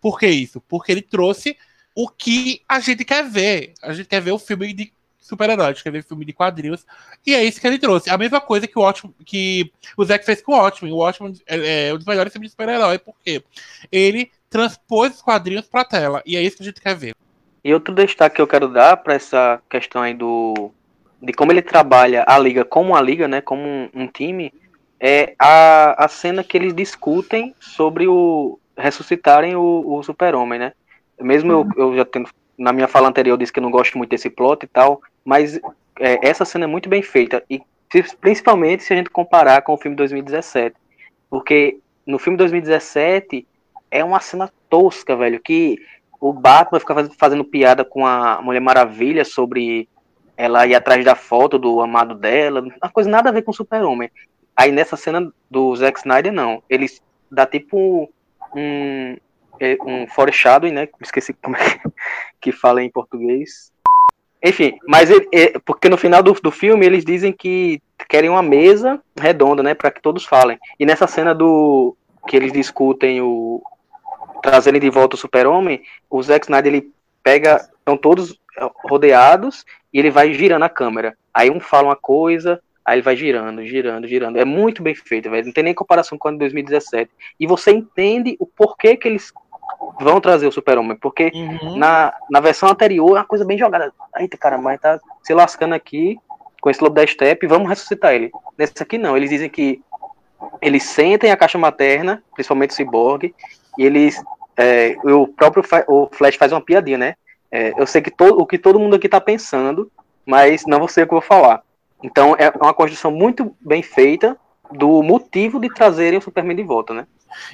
Por que isso? Porque ele trouxe o que a gente quer ver. A gente quer ver o filme de super-herói, a gente quer ver filme de quadrinhos, e é isso que ele trouxe. A mesma coisa que o ótimo que o Zack fez com o Watchmen. O Watchmen é, é um dos melhores filmes de super-herói, porque ele transpôs os quadrinhos pra tela, e é isso que a gente quer ver. E outro destaque que eu quero dar para essa questão aí do de como ele trabalha a liga como a liga, né, como um, um time, é a, a cena que eles discutem sobre o ressuscitarem o, o super-homem, né? Mesmo eu, eu já tendo na minha fala anterior eu disse que eu não gosto muito desse plot e tal, mas é, essa cena é muito bem feita e principalmente se a gente comparar com o filme 2017, porque no filme 2017 é uma cena tosca, velho, que o Batman fica faz- fazendo piada com a Mulher Maravilha sobre ela ir atrás da foto do amado dela, uma coisa nada a ver com o Super-Homem. Aí nessa cena do Zack Snyder, não. Ele dá tipo um, um foreshadowing, né? Esqueci como é <laughs> que fala em português. Enfim, mas é, porque no final do, do filme eles dizem que querem uma mesa redonda, né? Para que todos falem. E nessa cena do que eles discutem o trazerem de volta o Super-Homem, o Zack Snyder ele pega, estão todos é, rodeados e ele vai girando a câmera. Aí um fala uma coisa, aí ele vai girando, girando, girando. É muito bem feito, velho. Não tem nem comparação com o de 2017. E você entende o porquê que eles vão trazer o Super-Homem. Porque Uhum. na, na versão anterior é uma coisa bem jogada. Eita, cara, mas tá se lascando aqui com esse lobo da steppe, vamos ressuscitar ele. Nesse aqui não, eles dizem que eles sentem a caixa materna, principalmente o Cyborg, e eles. é, o próprio o Flash faz uma piadinha, né? É, eu sei que todo, o que todo mundo aqui tá pensando, mas não vou ser o que eu vou falar. Então é uma construção muito bem feita do motivo de trazerem o Superman de volta, né?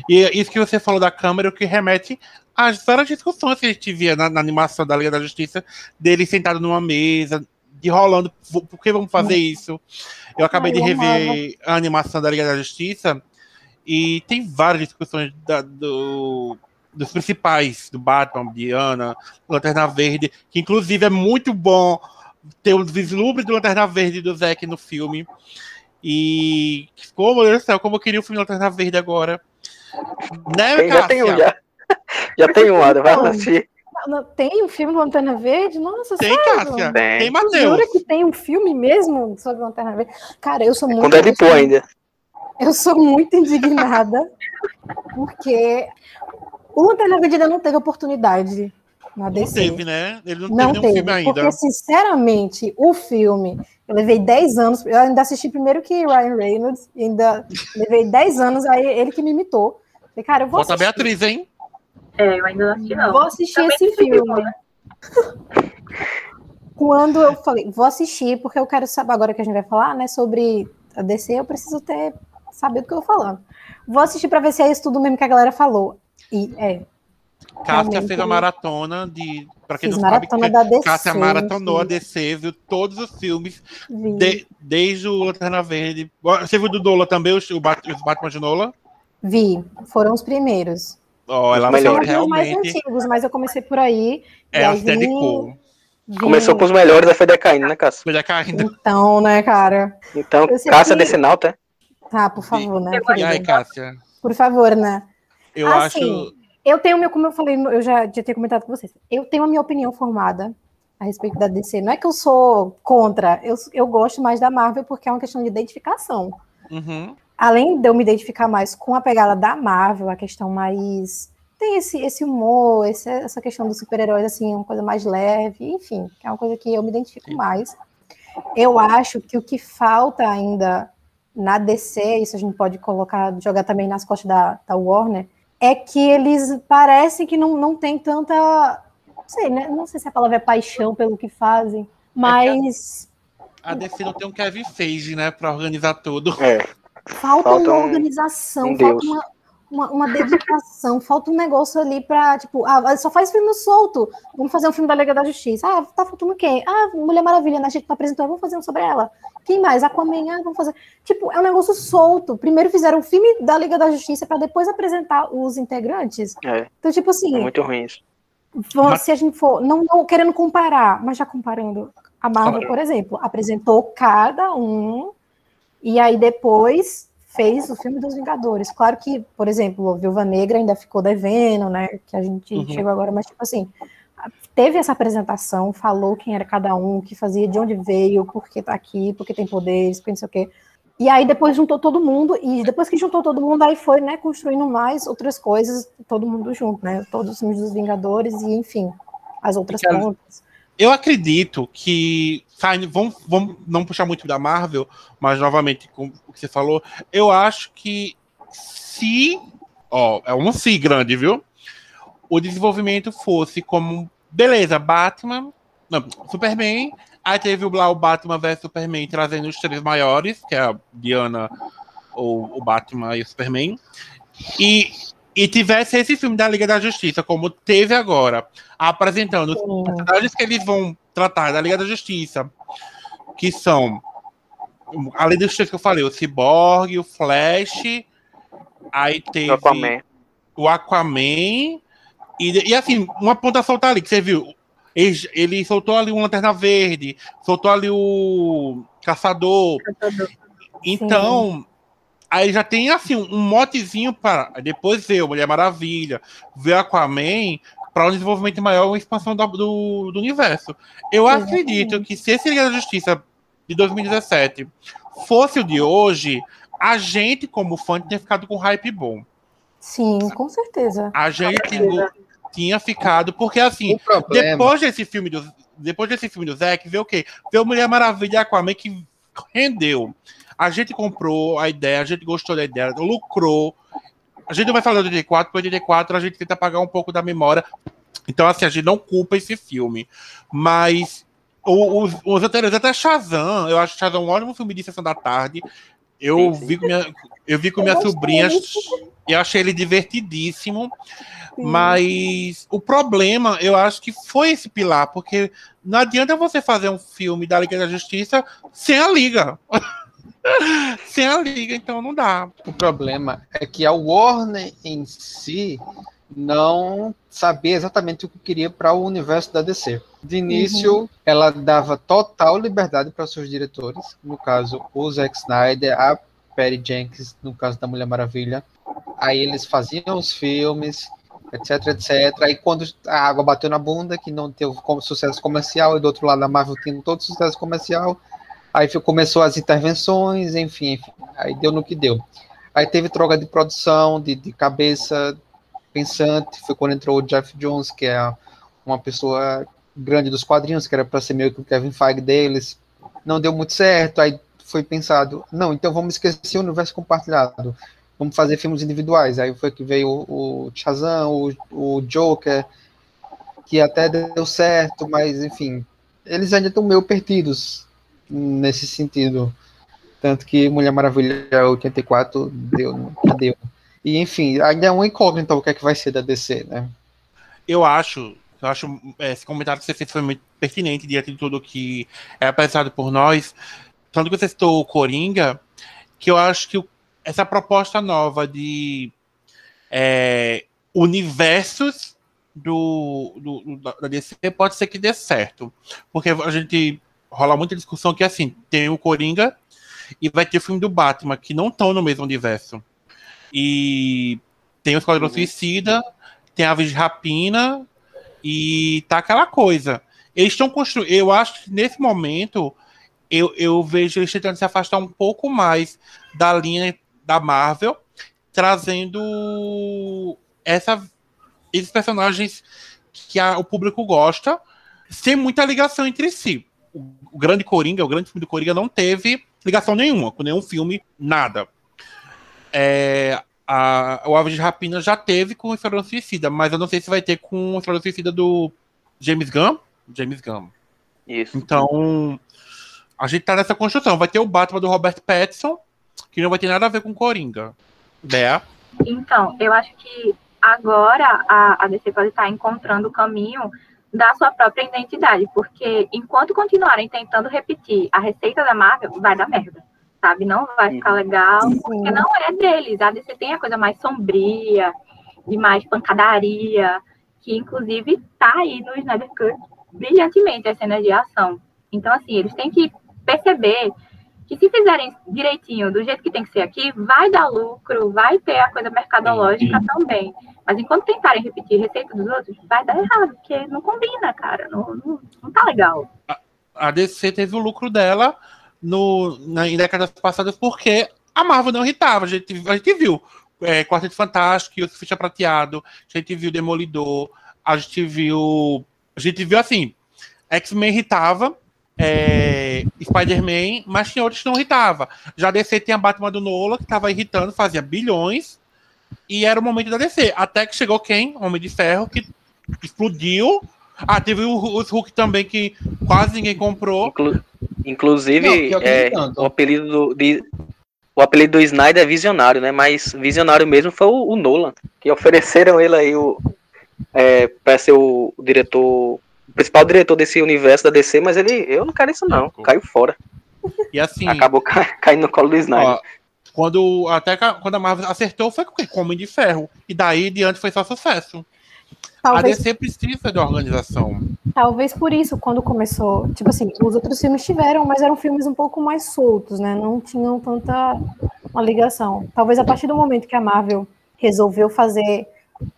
E isso que você falou da câmera, o que remete às várias discussões que a gente via na, na animação da Liga da Justiça, dele sentado numa mesa, de rolando, "Vo- por que vamos fazer isso? Eu acabei de rever a animação da Liga da Justiça e tem várias discussões da- do- dos principais, do Batman, Diana, Lanterna Verde, que inclusive é muito bom ter um vislumbre do Lanterna Verde do Zack no filme. E como, meu Deus do céu, como eu queria o filme Lanterna Verde agora. Né, Tem- já tem um, já. <laughs> Já tem um, Ada, vai assistir. Tem um filme do Lanterna Verde? Nossa, Tem, sério? Cássia. Tem. Tem, Jura Matheus. que tem um filme mesmo sobre Lanterna Verde? Cara, eu sou muito. Com Deadpool ainda. Eu sou muito indignada <laughs> porque o Lanterna Verde ainda não teve oportunidade na Não DC. teve, né? Ele não, Não teve teve, filme ainda. porque sinceramente, o filme, eu levei 10 anos, eu ainda assisti primeiro que Ryan Reynolds, ainda levei 10 anos, aí ele que me imitou. Falei, cara, eu vou Falta a assistir, Beatriz, hein? É, eu ainda não assisti, não. vou assistir Também esse filme. <laughs> Quando eu falei, vou assistir, porque eu quero saber, agora que a gente vai falar, né, sobre a DC, eu preciso ter, saber do que eu vou falando. Vou assistir para ver se é isso tudo mesmo que a galera falou. E é, Cássia Realmente. fez a maratona de. Pra quem fiz não sabe, maratona da DC. Cássia maratonou a fiz- DC, viu todos os filmes, vi. de- desde o Lanterna Verde. Você viu do Nola também, os, o Batman de Nola? Vi, foram os primeiros. Ó, ela melhores. São os mais realmente antigos, mas eu comecei por aí. ela aí se dedicou. vim- Começou com os melhores, aí foi decaindo, né, Cássia? Foi caindo. Então, né, cara? Então, Cássia que- Decenalta, Tá, por favor, né? E aí? Cássia? Por favor, né? Eu Assim, acho. Eu tenho meu, como eu falei, eu já, tinha comentado com vocês, eu tenho a minha opinião formada a respeito da DC. Não é que eu sou contra, eu, eu gosto mais da Marvel porque é uma questão de identificação. Uhum. Além de eu me identificar mais com a pegada da Marvel, a questão mais. Tem esse, esse humor, esse- essa questão dos super-heróis, assim, uma coisa mais leve, enfim, é uma coisa que eu me identifico mais. Eu acho que o que falta ainda na DC, isso a gente pode colocar, jogar também nas costas da, da Warner, é que eles parecem que não, não tem tanta. Não sei, né? Não sei se a palavra é paixão pelo que fazem, mas A DC não tem um Kevin Feige, né, pra organizar tudo. é. falta, Falta uma um- organização, um falta uma, uma, uma dedicação, falta um negócio ali pra, tipo, ah, só faz filme solto. Vamos fazer um filme da Liga da Justiça. Ah, tá faltando quem? Ah, Mulher Maravilha, né? A gente não apresentou, vamos fazer um sobre ela. Quem mais? Aquaman, ah, vamos fazer. Tipo, é um negócio solto. Primeiro fizeram o filme da Liga da Justiça pra depois apresentar os integrantes. É, Então, tipo assim, é muito ruim isso. Vamos- Mas- se a gente for, não, não querendo comparar, mas já comparando, a Marvel, Claro. por exemplo, apresentou cada um e aí depois fez o filme dos Vingadores. Claro que, por exemplo, o Viúva Negra ainda ficou devendo, né? Que a gente Uhum. chegou agora, mas tipo assim, teve essa apresentação, falou quem era cada um, o que fazia, de onde veio, por que tá aqui, por que tem poderes, por que não sei o quê. E aí depois juntou todo mundo, e depois que juntou todo mundo, aí foi, né, construindo mais outras coisas, todo mundo junto, né? Todos os filmes dos Vingadores e, enfim, as outras pontas. Eu acredito que. Vamos, vamos não puxar muito da Marvel, mas novamente, com o que você falou, eu acho que se. Ó, é um se grande, viu? O desenvolvimento fosse como. Beleza, Batman. Não, Superman. Aí teve o lá o Batman vs Superman trazendo os três maiores, que é a Diana, o, o Batman e o Superman. E, e tivesse esse filme da Liga da Justiça, como teve agora, apresentando Sim. personagens que eles vão tratar da Liga da Justiça, que são, além dos três que eu falei, o Cyborg, o Flash, aí teve O Aquaman. o Aquaman, e, e assim, uma ponta solta ali, que você viu, ele, ele soltou ali um Lanterna Verde, soltou ali o Caçador, então... Aí já tem assim um motezinho para depois ver o Mulher Maravilha, ver Aquaman, para um desenvolvimento maior, uma expansão do, do, do universo. Eu Exatamente. acredito que se esse Liga da Justiça de 2017 fosse o de hoje, a gente, como fã, tinha ficado com hype bom. Sim, com certeza. A gente tinha, tinha ficado, porque assim, depois desse filme do depois desse filme do Zack, vê o quê? Vê o Mulher Maravilha e Aquaman que rendeu. A gente comprou a ideia, a gente gostou da ideia, lucrou. A gente não vai falar do 84, porque o 84 a gente tenta apagar um pouco da memória. Então, assim, a gente não culpa esse filme. Mas os, os anteriores, até Shazam, eu acho Shazam um ótimo filme de sessão da tarde. Eu Sim, sim. vi com minha, eu vi com Eu minhas gostei, sobrinhas e achei ele divertidíssimo. Sim. Mas o problema, eu acho que foi esse pilar, porque não adianta você fazer um filme da Liga da Justiça sem a Liga. <laughs> sem a Liga, então não dá. O problema é que a Warner em si não sabia exatamente o que queria para o universo da DC. De início, ela dava total liberdade para seus diretores, no caso, o Zack Snyder, a Patty Jenkins, no caso da Mulher Maravilha. Aí eles faziam os filmes etc, etc. Aí quando a água bateu na bunda, que não teve como sucesso comercial, e do outro lado a Marvel tinha todo sucesso comercial, aí começou as intervenções, enfim, enfim, aí deu no que deu. Aí teve troca de produção, de, de cabeça pensante, foi quando entrou o Jeff Jones, que é uma pessoa grande dos quadrinhos, que era para ser meio que o Kevin Feige deles, não deu muito certo, aí foi pensado, não, então vamos esquecer o universo compartilhado, vamos fazer filmes individuais, aí foi que veio o, Shazam, o, o Joker, que até deu certo, mas enfim, eles ainda estão meio perdidos nesse sentido, tanto que Mulher Maravilha 84 deu, deu. E enfim, ainda é uma incógnita o que é que vai ser da DC, né? Eu acho, eu acho é, esse comentário que você fez foi muito pertinente diante de tudo que é apresentado por nós. Tanto que você citou o Coringa, que eu acho que essa proposta nova de é, universos do- do- da DC pode ser que dê certo. Porque a gente rola muita discussão que assim, tem o Coringa e vai ter o filme do Batman, que não estão no mesmo universo. E tem o Esquadrão Uhum. Suicida, tem Aves de Rapina e tá aquela coisa. Eles estão construindo. Eu acho que nesse momento eu, eu vejo eles tentando se afastar um pouco mais da linha da Marvel, trazendo essa, esses personagens que a- o público gosta, sem muita ligação entre si. O, o grande Coringa, o grande filme do Coringa, não teve ligação nenhuma com nenhum filme, nada. É, a, o Aves de Rapina já teve com o Esquadrão Suicida, mas eu não sei se vai ter com o Esquadrão Suicida do James Gunn. James Gunn. Isso. Então, a gente tá nessa construção. Vai ter o Batman do Robert Pattinson, que não vai ter nada a ver com Coringa. Né? Então, eu acho que agora a, a DC pode estar encontrando o caminho da sua própria identidade, porque enquanto continuarem tentando repetir a receita da Marvel, vai dar merda, sabe? Não vai ficar legal, porque não é deles. A DC tem a coisa mais sombria, de mais pancadaria, que inclusive tá aí no Snyder Cut brilhantemente as cenas de ação. Então, assim, eles têm que perceber que se fizerem direitinho, do jeito que tem que ser aqui, vai dar lucro, vai ter a coisa mercadológica também. Mas enquanto tentarem repetir receita dos outros, vai dar errado, porque não combina, cara. Não, não, não tá legal. A DC teve o lucro dela no, na, em décadas passadas porque a Marvel não irritava. A gente, a gente viu é, Quarteto Fantástico o Ficha Prateado, a gente viu Demolidor, a gente viu. A gente viu assim, X-Men irritava, é, Spider-Man, mas tinha outros que não irritava. Já DC tem a Batman do Nola, que tava irritando, fazia bilhões, e era o momento da DC. Até que chegou quem? Homem de Ferro, que explodiu. Ah, teve os Hulk também, que quase ninguém comprou. Inclu- inclusive, Não, é, o apelido do, de- o apelido do Snyder é visionário, né? Mas visionário mesmo foi o, o Nolan, que ofereceram ele aí o, é, para ser o, o diretor, o principal diretor desse universo da DC, mas ele, eu não quero isso não, Ficou. caiu fora, E assim, acabou ca- <laughs> caindo no colo do Snyder. ó, quando, até quando a Marvel acertou, foi com Homem de Ferro. E daí diante foi só sucesso. A Talvez, DC precisa de organização. talvez por isso, quando começou, tipo assim, os outros filmes tiveram, mas eram filmes um pouco mais soltos, né? Não tinham tanta uma ligação. Talvez a partir do momento que a Marvel resolveu fazer,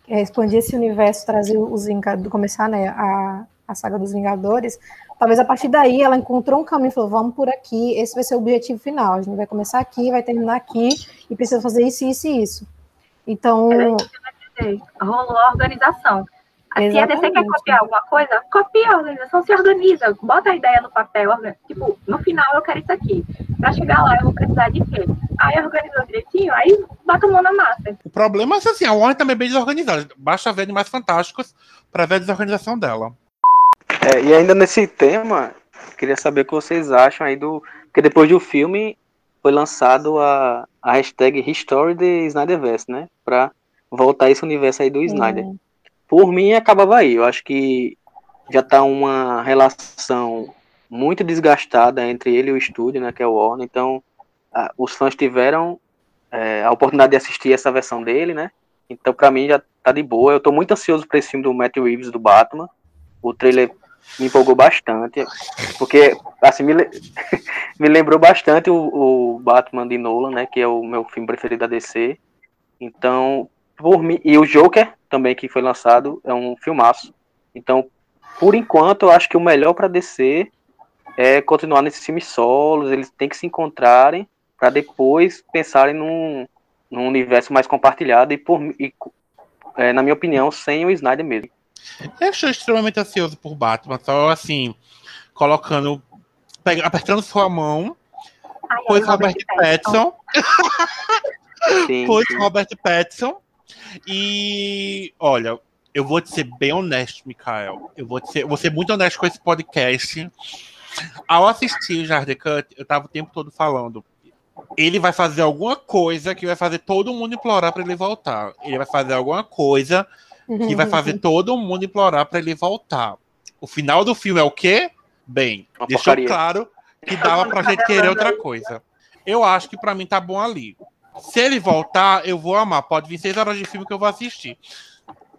é, expandir esse universo, trazer os Vingadores, começar né, a, a saga dos Vingadores, talvez a partir daí ela encontrou um caminho e falou: vamos por aqui, esse vai ser o objetivo final. A gente vai começar aqui, vai terminar aqui, e precisa fazer isso, isso e isso. Então, Rolou a organização. Se a DC quer copiar alguma coisa, copia a organização, se organiza, bota a ideia no papel. Tipo, no final eu quero isso aqui. Pra chegar lá eu vou precisar de quê? Aí organizou direitinho, aí bota a mão na massa. O problema é que, assim, a Warner também é bem desorganizada. Basta ver Animais Fantásticos pra ver a desorganização dela. É, e ainda nesse tema, queria saber o que vocês acham aí do. Porque depois do filme foi lançado a, a hashtag History de Snyderverse, né? Pra voltar esse universo aí do Snyder. Por mim, acabava aí. Eu acho que já tá uma relação muito desgastada entre ele e o estúdio, né? Que é o Warner. Então, a- os fãs tiveram é, a oportunidade de assistir essa versão dele, né? Então, pra mim, já tá de boa. Eu tô muito ansioso pra esse filme do Matt Reeves do Batman. O trailer me empolgou bastante, porque assim me, <laughs> me lembrou bastante o, o Batman de Nolan, né, que é o meu filme preferido da DC. Então, por mim, e o Joker também que foi lançado é um filmaço. Então, por enquanto, eu acho que o melhor para DC é continuar nesses filmes solos, eles têm que se encontrarem para depois pensarem num, num universo mais compartilhado e, por, e é, na minha opinião, sem o Snyder mesmo. Eu estou extremamente ansioso por Batman, só assim, colocando, pega, apertando sua mão, Ai, pois Robert Pattinson, Sim, <laughs> pois sim. Robert Pattinson, e olha, eu vou te ser bem honesto, Mikael, eu vou, te ser, eu vou ser muito honesto com esse podcast. Ao assistir o Jardim Cut, eu tava o tempo todo falando, ele vai fazer alguma coisa que vai fazer todo mundo implorar para ele voltar. Ele vai fazer alguma coisa que vai fazer <laughs> todo mundo implorar para ele voltar. O final do filme é o quê? Bem, Uma deixou porcaria. claro que dava pra gente querer outra coisa. Eu acho que pra mim tá bom ali. Se ele voltar, eu vou amar. Pode vir seis horas de filme que eu vou assistir.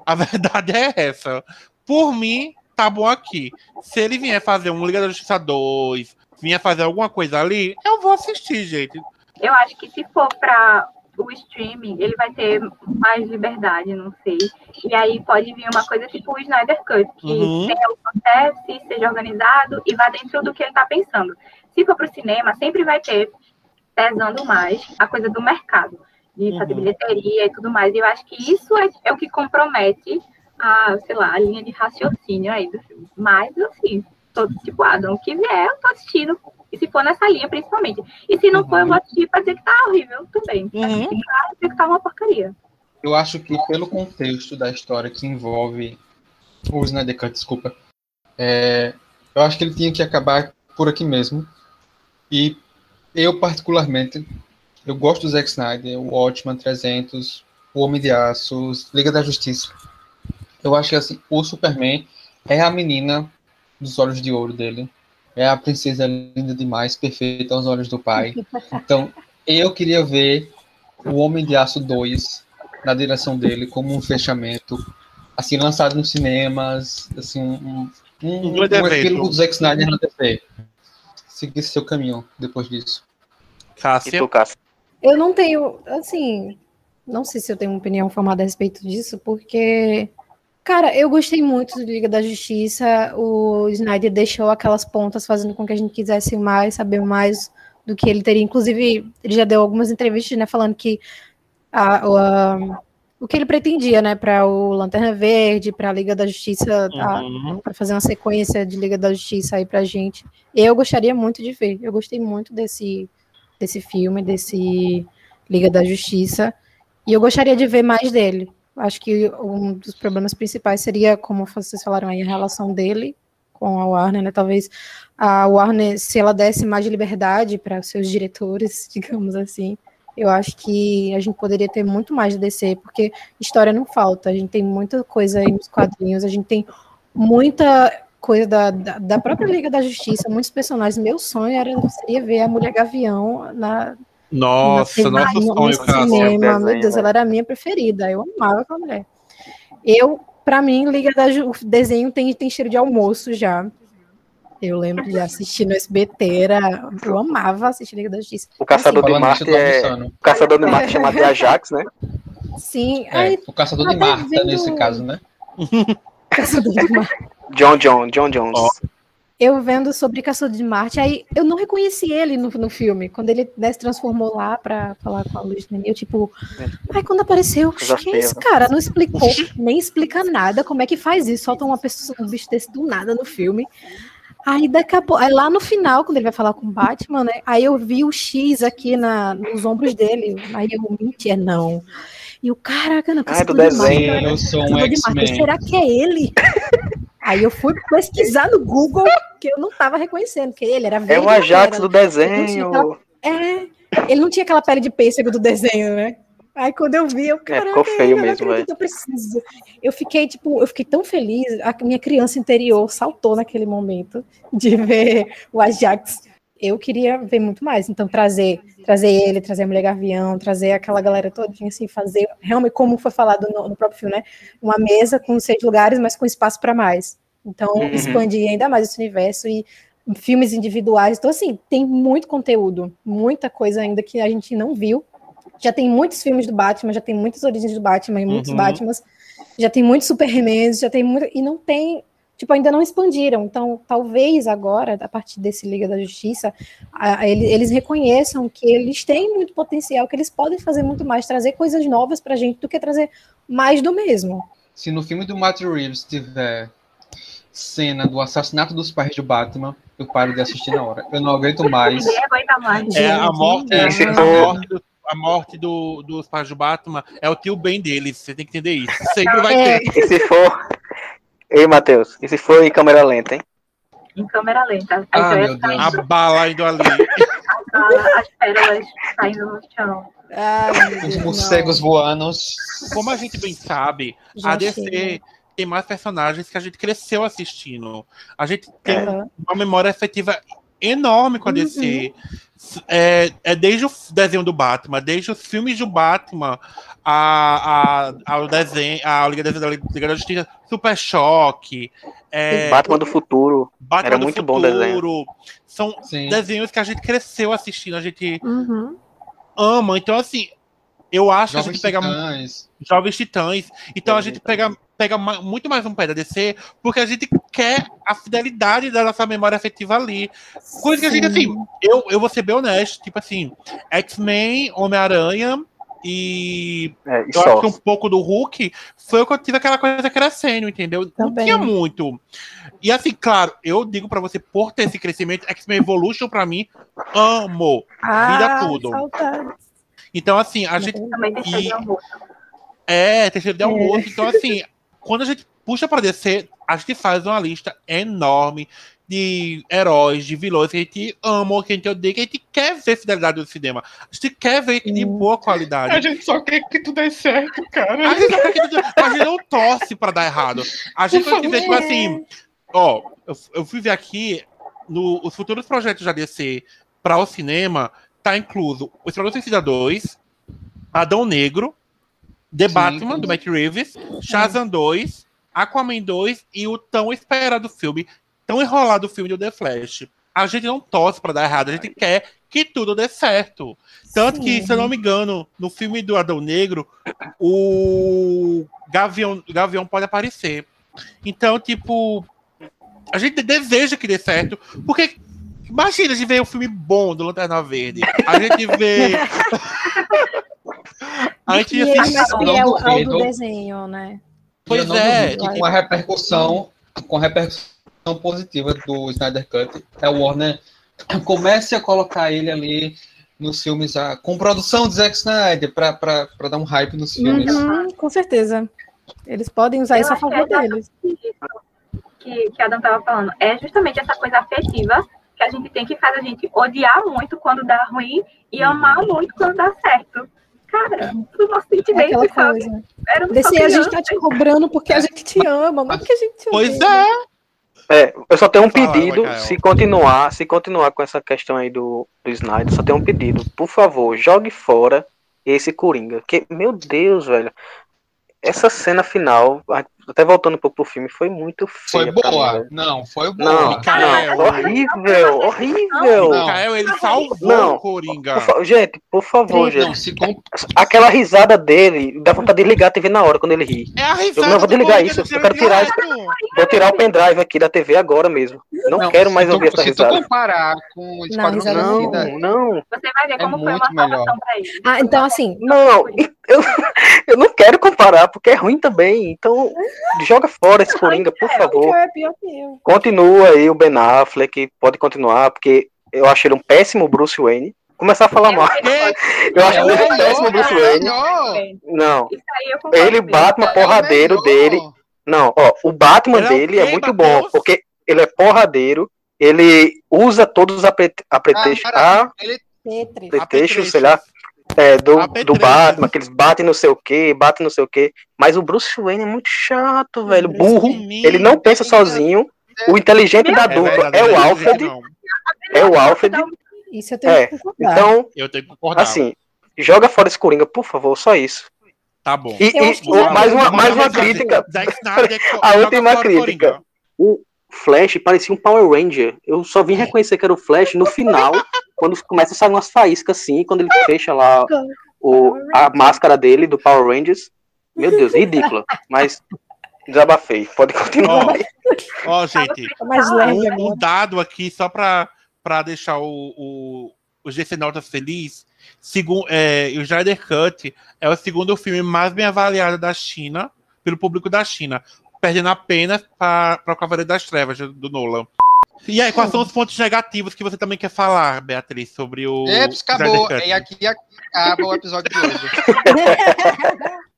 A <laughs> verdade é essa. Por mim, tá bom aqui. Se ele vier fazer um Liga da Justiça 2, vier fazer alguma coisa ali, eu vou assistir, gente. Eu acho que se for para o streaming, ele vai ter mais liberdade, não sei. E aí pode vir uma coisa tipo o Snyder Cut, que Uhum. tenha o processo, seja organizado e vá dentro do que ele está pensando. Se for para o cinema, sempre vai ter pesando mais a coisa do mercado, de fazer Uhum. bilheteria e tudo mais. E eu acho que isso é, é o que compromete a, sei lá, a linha de raciocínio aí do filme. Mas, assim, todo tipo, ah, não, o que vier, eu tô assistindo. E se for nessa linha, principalmente. E se não for, eu vou assistir pra dizer que tá horrível, tudo bem. Uhum. Dizer que tá uma porcaria. Eu acho que pelo contexto da história que envolve o Snyder Cut, desculpa, é, eu acho que ele tinha que acabar por aqui mesmo. E eu, particularmente, eu gosto do Zack Snyder, o Watchman 300, o Homem de Aço, Liga da Justiça. Eu acho que assim, o Superman é a menina dos olhos de ouro dele. É a princesa linda demais, perfeita aos olhos do pai. Então, eu queria ver o Homem de Aço 2 na direção dele como um fechamento, assim, lançado nos cinemas, assim, um, um, um, Um um do Zack Snyder na TV. Seguir seu caminho depois disso. E Cássia. tu, Cássio? Eu não tenho, assim, não sei se eu tenho uma opinião formada a respeito disso, porque, cara, eu gostei muito do Liga da Justiça. O Snyder deixou aquelas pontas fazendo com que a gente quisesse mais, saber mais do que ele teria. Inclusive, ele já deu algumas entrevistas, né, falando que a- a- o que ele pretendia, né, para o Lanterna Verde, para a Liga da Justiça, a- Uhum. para fazer uma sequência de Liga da Justiça aí pra gente. Eu gostaria muito de ver. Eu gostei muito desse desse filme, desse Liga da Justiça, e eu gostaria de ver mais dele. Acho que um dos problemas principais seria, como vocês falaram aí, a relação dele com a Warner, né? Talvez a Warner, se ela desse mais liberdade para os seus diretores, <laughs> digamos assim, eu acho que a gente poderia ter muito mais de DC, porque história não falta, a gente tem muita coisa aí nos quadrinhos, a gente tem muita coisa da, da, da própria Liga da Justiça, muitos personagens. Meu sonho era seria ver a Mulher Gavião na, Nossa, na nosso no sonho, Cássia. cinema. Desenho, Meu Deus, né? ela era a minha preferida. Eu amava aquela mulher. Eu, pra mim, Liga da Ju- o desenho tem, tem cheiro de almoço já. Eu lembro de assistir no SBT, era, eu amava assistir Liga da Justiça. O Caçador de Falando Marte é. O Caçador de Marte chamado de Ajax, né? Sim, É, ai, o caçador de Marta, vendo- nesse caso, né? <laughs> Caçador de Marte. John John, John Jones. Ó. eu vendo sobre Caçador de Marte, aí eu não reconheci ele no, no filme, quando ele né, se transformou lá pra falar com a Luz Nenê, eu tipo, aí quando apareceu, quem é esse feia. cara? Não explicou, nem explica nada, como é que faz isso, solta uma pessoa, um bicho desse do nada no filme, aí daqui a pouco, lá no final, quando ele vai falar com o Batman, né, aí eu vi o X aqui na, nos ombros dele, aí eu, mentira, não, e o caraca, não, Ah, do de Marte, desenho, cara, Eu sou um X-Men. será que é ele? Aí eu fui pesquisar no Google, que eu não tava reconhecendo, que ele era É verde. o Ajax do desenho. É, ele não tinha aquela pele de pêssego do desenho, né? Aí quando eu vi, eu, caraca, ficou feio eu mesmo, acredito, eu preciso. Eu fiquei, tipo, eu fiquei tão feliz, a minha criança interior saltou naquele momento de ver o Ajax. Eu queria ver muito mais, então trazer, trazer ele, trazer a Mulher Gavião, trazer aquela galera todinha, assim, fazer, realmente, como foi falado no, no próprio filme, né? Uma mesa com seis lugares, mas com espaço para mais. Então, Uhum. expandir ainda mais esse universo e filmes individuais. Então, assim, tem muito conteúdo, muita coisa ainda que a gente não viu Já tem muitos filmes do Batman, já tem muitas origens do Batman e muitos Uhum. Batmans, já tem muitos Supermans, já tem muito. E não tem. Tipo, ainda não expandiram. Então, talvez agora, a partir desse Liga da Justiça, a- a- ele- eles reconheçam que eles têm muito potencial, que eles podem fazer muito mais, trazer coisas novas pra gente do que trazer mais do mesmo. Se no filme do Matt Reeves tiver cena do assassinato dos pais do Batman, eu paro de assistir na hora. Eu não aguento mais. Ninguém aguenta mais. É, a morte, se a morte, do- a morte do- dos pais do Batman é o tio bem deles. Você tem que entender isso. Sempre vai É. ter. E se for. Ei, Matheus, e se for em câmera lenta, hein? Em câmera lenta. Ah, meu Deus. A saindo bala indo ali. as, as pérolas caindo no chão. Ai, Os morcegos voando. Como a gente bem sabe, não. a Já DC chega. tem mais personagens que a gente cresceu assistindo. A gente tem Aham. uma memória afetiva enorme com a DC. É, é desde o desenho do Batman, desde os filmes do Batman, a, a, ao desenho, a Liga da, Liga da Justiça, Super Choque, é, Batman do futuro. Batman era do muito bom o Futuro. São Sim. desenhos que a gente cresceu assistindo, a gente Uhum. ama. Então, assim, eu acho que a Jovens gente pega Titãs. Jovens Titãs. Então a Jovens gente pega, pega muito mais um pé da DC, porque a gente quer a fidelidade da nossa memória afetiva ali. Coisa que a gente, Sim. assim, eu, eu vou ser bem honesto, tipo assim, X-Men, Homem-Aranha e É, e eu só. acho que um pouco do Hulk foi o que eu tive aquela coisa crescendo, entendeu? Não Também. tinha muito. E assim, claro, eu digo pra você, por ter esse crescimento, X-Men Evolution pra mim, amo. Ah, tudo. saudades. Então, assim, a gente Também tem E- de amor. É, terceiro de almoço. Então, assim, quando a gente puxa pra descer, a gente faz uma lista enorme de heróis, de vilões que a gente ama, que a gente odeia, que a gente quer ver fidelidade do cinema. A gente quer ver de boa qualidade. gente só quer que tudo dê certo, A cara. gente, não quer que tudo- a gente não torce pra dar errado. A gente vai dizer, tipo assim, ó, eu, eu fui ver aqui, no, os futuros projetos da DC para o cinema, tá incluso o Esquadrão Suicida 2, Adão Negro, The Sim, Batman, sim. do Matt Reeves, Shazam 2, Aquaman 2 e o tão esperado filme, tão enrolado filme do The Flash. A gente não torce pra dar errado, a gente quer que tudo dê certo. Tanto que, Sim. se eu não me engano, no filme do Adão Negro, o Gavião, Gavião pode aparecer. Então, tipo, a gente deseja que dê certo, porque imagina a gente ver um filme bom do Lanterna Verde. A gente vê. <laughs> a gente E ele mais não fiel ao do duvido. desenho, né? Pois é, tipo- com a repercussão, com a repercussão positiva do Snyder Cut, a Warner comece a colocar ele ali nos filmes, ah, com produção de Zack Snyder, pra dar um hype nos filmes. Uhum, com certeza. Eles podem usar Eu isso a favor é deles. que, que a Adam estava falando. É justamente essa coisa afetiva que a gente tem que faz a gente odiar muito quando dá ruim e Uhum. amar muito quando dá certo. Cara, o nosso É sentimento, aquela sabe? coisa. Era um Desse a gente tá te cobrando porque a gente te ama, não porque a gente te Pois é. É, eu só tenho um pedido, se continuar, se continuar com essa questão aí do, do Snyder, só tenho um pedido. Por favor, jogue fora esse Coringa. Porque, meu Deus, velho. Essa cena final, até voltando um pouco pro filme, foi muito Foi pra mim, boa. velho. não, foi Não, boa. Micael. não, horrível, horrível. Não. Mikael, ele salvou Não. o Coringa. Por fa- gente, por favor. Não, gente. se com... Aquela risada dele, dá vontade de ligar a TV na hora quando ele ri. É a risada Eu não vou desligar isso, eu quero tirar direto. Vou tirar o pendrive aqui da TV agora mesmo. Não, Não, quero mais tu- ouvir essa Se tu risada. comparar com o Esquadrão risada Não, Suicida, não, Você vai ver É como foi muito uma melhor. salvação pra ele. Ah, então assim, não. Eu, <laughs> eu não quero comparar, porque é ruim também. Então, joga fora esse Coringa, por favor. é pior que eu. Continua aí o Ben Affleck, pode continuar, porque eu acho ele um péssimo Bruce Wayne. Começar a falar mal. <laughs> Eu acho é ele um péssimo é Bruce Wayne. Não, ele. Batman É o porradeiro melhor. dele. Não, ó, o Batman Ele é dele é muito bom, porque ele é porradeiro, ele usa todos a, pre a pretexto, cara, a Petri. pretexto, sei lá, é, do, do. Batman, que eles batem não sei o que, batem não sei o que. Mas o Bruce Wayne é muito chato, velho, Bruce burro. Wayne. Ele não pensa sozinho. O inteligente da É dupla verdade, é o Alfred, é o Alfred. Isso eu tenho É, que concordar. Então, Eu tenho que concordar. assim, joga fora esse Coringa, por favor, só isso. Tá bom. E, e- mais uma, mais uma crítica. <laughs> A última crítica. O Flash parecia um Power Ranger. Eu só vim reconhecer que era o Flash no final, <laughs> quando começa a sair umas faíscas assim, quando ele fecha lá o, a máscara dele do Power Rangers. Meu Deus, ridícula. Mas desabafei. Pode continuar. Ó, ó, gente, um, um dado aqui só para para deixar o, o, o GC Nota feliz. Segundo, é, o Snyder Cut é o segundo filme mais bem avaliado da China, pelo público da China, perdendo apenas para o Cavaleiro das Trevas, do Nolan. E aí, quais são os pontos negativos que você também quer falar, Beatriz, sobre o Eps, acabou. E aqui acaba o episódio de hoje. <laughs>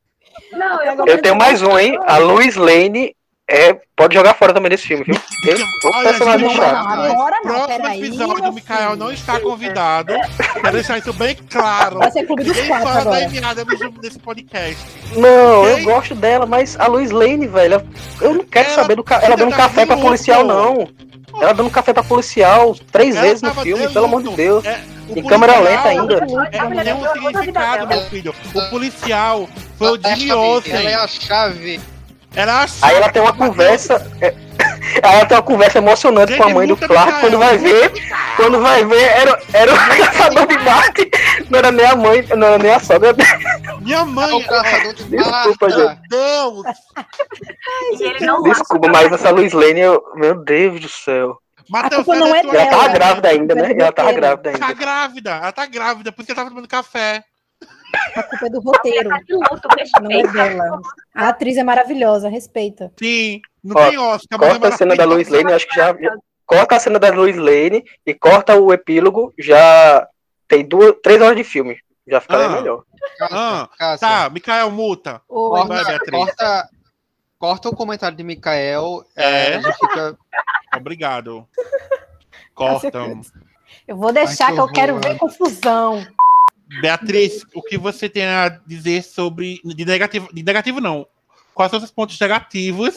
Não, eu Eu tenho mais um, hein? A Louis Lane é, pode jogar fora também desse filme, viu? Eu, o Olha, personagem gente, chato. Agora não, Próximo peraí. episódio, o Mikael não está convidado. Quero deixar isso bem claro. Vai ser clube dos Ninguém quatro fala da agora. Emiada nesse podcast. Não, Quem? eu gosto dela, mas a Louis Lane, velho, eu não quero Ela saber do ca... ela dando da café pra policial, não. Ela dando café pra policial três Ela vezes no filme, pelo amor de. Deus. É, Em câmera lenta ainda. É, tem um significado, meu filho. O policial foi o Ela é a Jimmy chave, Olsen. Ela é a chave. Era a Aí ela tem uma conversa. é, ela tem uma conversa emocionante com a mãe do Clark, quando vai ver, quando vai ver, era, era o caçador de Marte, não era nem a mãe, não era nem a sogra. Minha É o mãe. caçador de Desculpa, Marta. gente. Deus! Ele não Desculpa, mas essa Luiz Lane, eu, meu Deus do céu. Matheus, cadê é ela tava Ela- grávida ainda, né? Ela ela tava grávida Tá ainda. grávida, ela tá grávida, por isso que ela tava tomando café. A culpa é do roteiro, tá de luto, não é dela. A atriz é maravilhosa, respeita. Sim, não Ó, tem Oscar, mas é Corta a cena da. Luiz Lane, acho que já. Corta a cena da Luiz Lane e corta o epílogo, já tem duas, três horas de filme. Já ficaria Ah. melhor. Ah, Cássia, Tá, Mikael, multa. Ô, Vai, corta, corta, corta o comentário de Mikael. É. É. fica. Obrigado. <laughs> Cortam. eu vou deixar Ai, que que eu quero ver confusão. Beatriz, o que você tem a dizer sobre. De negativo, de negativo não. Quais são os pontos negativos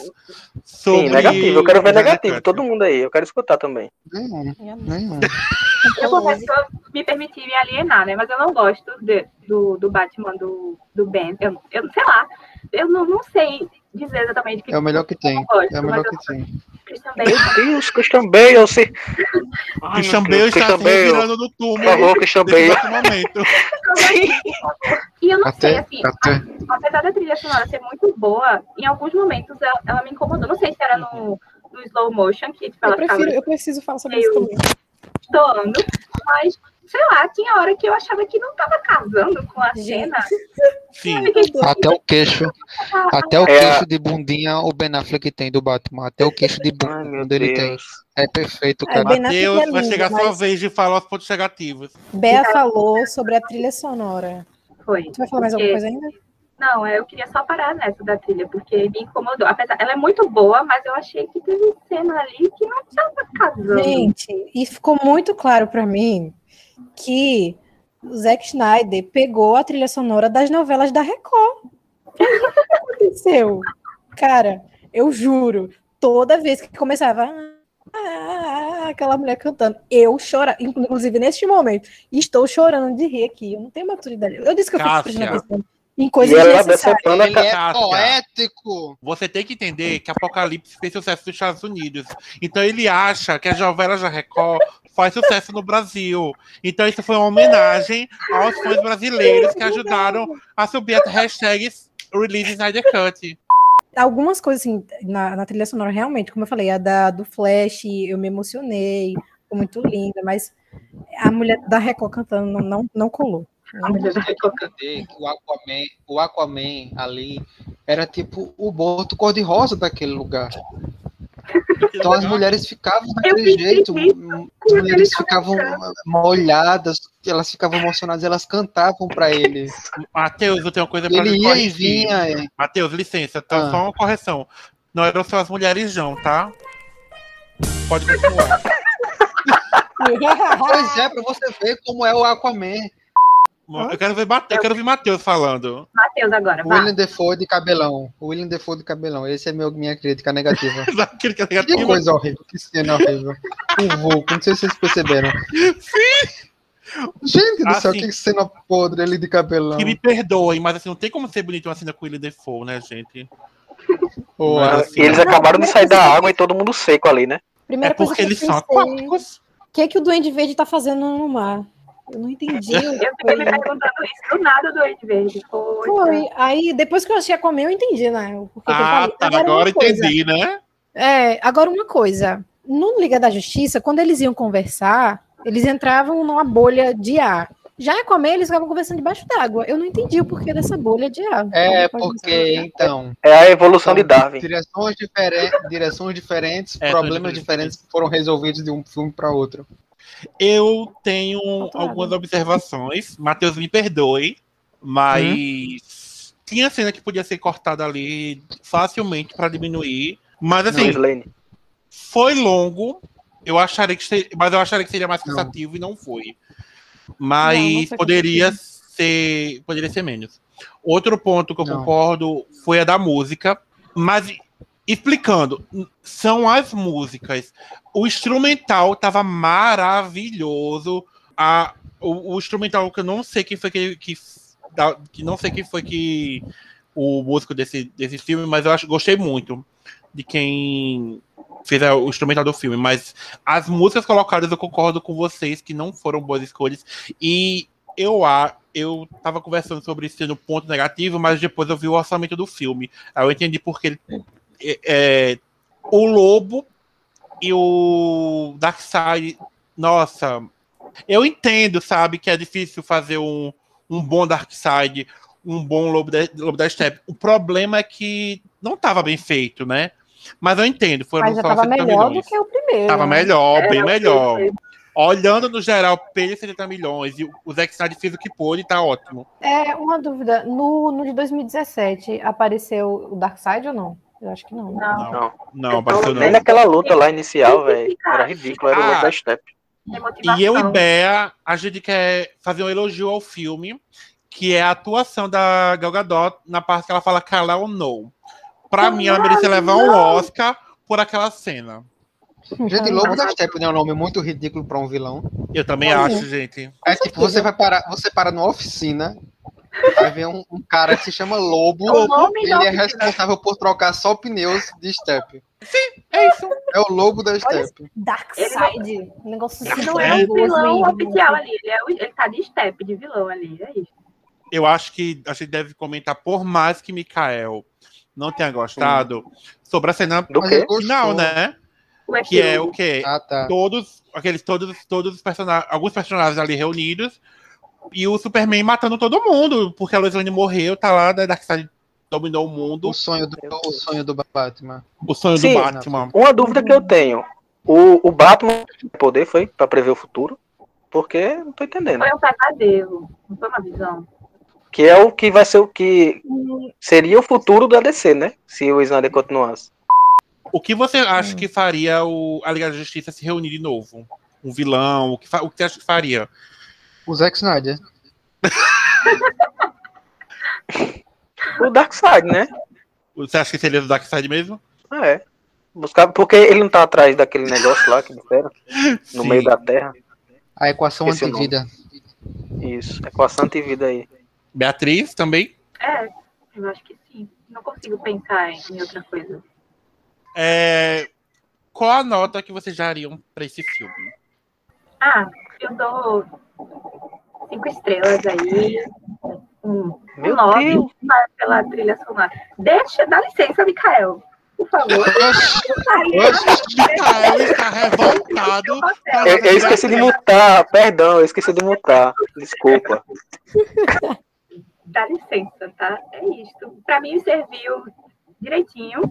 sobre. Sim, negativo. Eu quero ver negativo. Todo mundo aí. Eu quero escutar também. Nenhum, nenhum. <laughs> Eu confesso que eu me permiti me alienar, né? Mas eu não gosto de- do, do Batman do, do Ben. Eu, eu sei lá. Eu não, não sei dizer exatamente o que É o melhor que tem. eu gosto, É o melhor que tem. Christian Bale Meu Deus, Christian Bale, eu sei. Ai, Christian Bale está Christian Bale. revirando no túmulo. Por favor, Christian Bale. momento. E eu não sei, Até, assim, até. apesar da trilha sonora ser muito boa, em alguns momentos ela, ela me incomodou. Não sei se era no, no slow motion, que tipo, Eu prefiro, eu preciso falar sobre isso Eu- também. estourando, mas, sei lá, tinha hora que eu achava que não tava casando com a cena. Sim. Fiquei, Até o queixo. Até o É. queixo de bundinha o Ben Affleck tem do Batman. Tem o queixo de bunda ele tem. É perfeito, É, cara. Affleck Matheus, é vai lindo, chegar a sua mas- vez de falar os pontos negativos. Bea falou sobre a trilha sonora. Foi. Você vai falar mais alguma coisa ainda? Não, eu queria só parar nessa da trilha, porque me incomodou. Apesar, ela é muito boa, mas eu achei que teve cena ali que não tava casando. Gente, e ficou muito claro pra mim que o Zack Snyder pegou a trilha sonora das novelas da Record. O que aconteceu? Cara, eu juro, toda vez que começava ah, aquela mulher cantando, eu chorava, inclusive neste momento, estou chorando de rir aqui. Eu não tenho maturidade. Eu disse que eu fico Cássia. prestando atenção em E coisas ela desnecessárias. decepando a Ele é poético. Você tem que entender que Apocalipse fez sucesso nos Estados Unidos. Então ele acha que as novelas da Record faz sucesso no Brasil. Então isso foi uma homenagem aos fãs brasileiros que ajudaram a subir a hashtag Release Snyder Cut. algumas coisas assim na, na trilha sonora, realmente, como eu falei, a da, do Flash, eu me emocionei, ficou muito linda, mas a mulher da Record cantando não, não, não colou. A mulher da Record. entender que o Aquaman, o Aquaman ali era tipo o boto cor-de-rosa daquele lugar. Então as mulheres ficavam daquele jeito, nisso, m- quando as mulheres ficavam molhadas, elas ficavam emocionadas, elas cantavam pra ele. Matheus, eu tenho uma coisa pra Ele ia e corrigir. vinha. é. Matheus, licença, então Ah. só uma correção. Não eram só as mulheres, não, tá? Pode continuar. <laughs> Pois é, pra você ver como é o Aquaman. Eu quero ver, Mate- eu quero ver Matheus falando. Matheus agora, vai. William Defoe de cabelão. William Defoe de cabelão. Esse é meu, minha crítica negativa. <laughs> Que é Que coisa horrível, que cena horrível. O Vulco, não sei se vocês perceberam. Gente do céu, Assim. que cena podre ele de cabelão. Que me perdoem, mas assim, não tem como ser bonito uma cena com ele Defoe, né, gente? Assim, eles acabaram de sair da água e todo mundo seco ali, né? Primeira É coisa porque eles são aquáticos. o que, que o Duende Verde tá fazendo no mar? Eu não entendi. Eu fiquei me perguntando isso do nada do Duende Verde. Foi. Foi. Aí, depois que eu achei a comer, eu entendi, né? o porquê que eu Ah, falei. tá. Agora coisa. entendi, né? É, agora uma coisa. No Liga da Justiça, quando eles iam conversar, eles entravam numa bolha de ar. Já em Aquaman, eles ficavam conversando debaixo d'água. Eu não entendi o porquê dessa bolha de ar. É, porque, então, É a evolução de são Darwin. direções, diferen- direções diferentes, É, problemas diferentes que foram resolvidos de um filme para outro. Eu tenho algumas observações. Matheus me perdoe, mas tinha cena que podia ser cortada ali facilmente para diminuir. Mas Não, assim, Slane. foi longo. Eu acharia que ser, mas eu acharia que seria mais Não. cansativo e não foi. Não, Mas não poderia ser, poderia ser menos. Outro ponto que eu Não. concordo foi a da música, mas explicando, são as músicas. O instrumental tava maravilhoso. A, o, o instrumental que eu não sei quem foi que, que, que não sei quem foi que o músico desse, desse filme, mas eu acho, gostei muito de quem fez o instrumental do filme. Mas as músicas colocadas eu concordo com vocês que não foram boas escolhas. E eu a eu tava conversando sobre isso no ponto negativo, mas depois eu vi o orçamento do filme. Aí eu entendi porque ele, é, é, o Lobo e o Darkseid, nossa, eu entendo, sabe, que é difícil fazer um, um bom Darkseid, um bom Lobo da, Lobo da Steppe. O problema é que não tava bem feito, né? Mas eu entendo, foram Mas já só tava 70 melhor do milhões. que o primeiro. Tava né? melhor, bem Era melhor. Olhando no geral, pelo 70 milhões, e o- o Zack Snyder fez o que pôde, tá ótimo. É, uma dúvida. No, no de 2017, apareceu o Darkseid ou não? Eu acho que não. né? Não, Não. Não, apareceu Nem não. naquela luta lá inicial, velho. Era ridículo, era o Ah. lobo da motivação. E eu e Bea, a gente quer fazer um elogio ao filme, que é a atuação da Gal Gadot na parte que ela fala Kal-El no. Pra mim, ela merecia levar um Oscar por aquela cena. Gente, Lobo da Steppe né, é um nome muito ridículo para um vilão. Eu também Olha. acho, gente. É tipo, você vai parar, você para numa oficina, vai ver um, um cara que se chama Lobo, nome ele é responsável por trocar só pneus de Steppe. É isso. É o Lobo da Steppe. Darkseid. Um negócio Ele assim, não é o vilão mesmo. oficial ali, ele, é o- ele tá de step de vilão ali, é isso. Eu acho que a gente deve comentar, por mais que Mikael não tenha gostado, sobre a cena Do ele final, né? O Que é o quê? Ah, tá. todos aqueles todos todos os personagens alguns personagens ali reunidos e o Superman matando todo mundo porque a Lois Lane morreu tá lá da Darkseid dominou o mundo O sonho do, o sonho do Batman. o sonho Sim. do Batman Uma dúvida que eu tenho. O, o Batman poder foi pra prever o futuro? Porque não tô entendendo. Foi um pesadelo, não foi uma visão. Que é o que vai ser o que seria o futuro da DC, né? Se o Snyder continuasse. o que você acha que faria o a Liga da Justiça se reunir de novo um vilão o que fa- o que você acha que faria O Zack Snyder. O Darkseid, né? você acha que seria do Darkseid mesmo É. Buscar, porque ele não tá atrás daquele negócio lá que disseram, no Sim. meio da Terra. A equação Esqueci o nome. antivida. Isso. É com a Santa Vida aí. Beatriz também É, eu acho que sim. Não consigo pensar em, outra coisa. é... qual a nota que vocês dariam pra esse filme Ah, eu dou cinco estrelas aí. Um, um Meu nove Deus. mas pela trilha sonora. Deixa, dá licença, Mikael. Por favor. Mikael está revoltado Eu, eu esqueci de mutar, perdão, eu esqueci de mutar. Desculpa. Dá licença, tá? É isto. Pra mim serviu direitinho.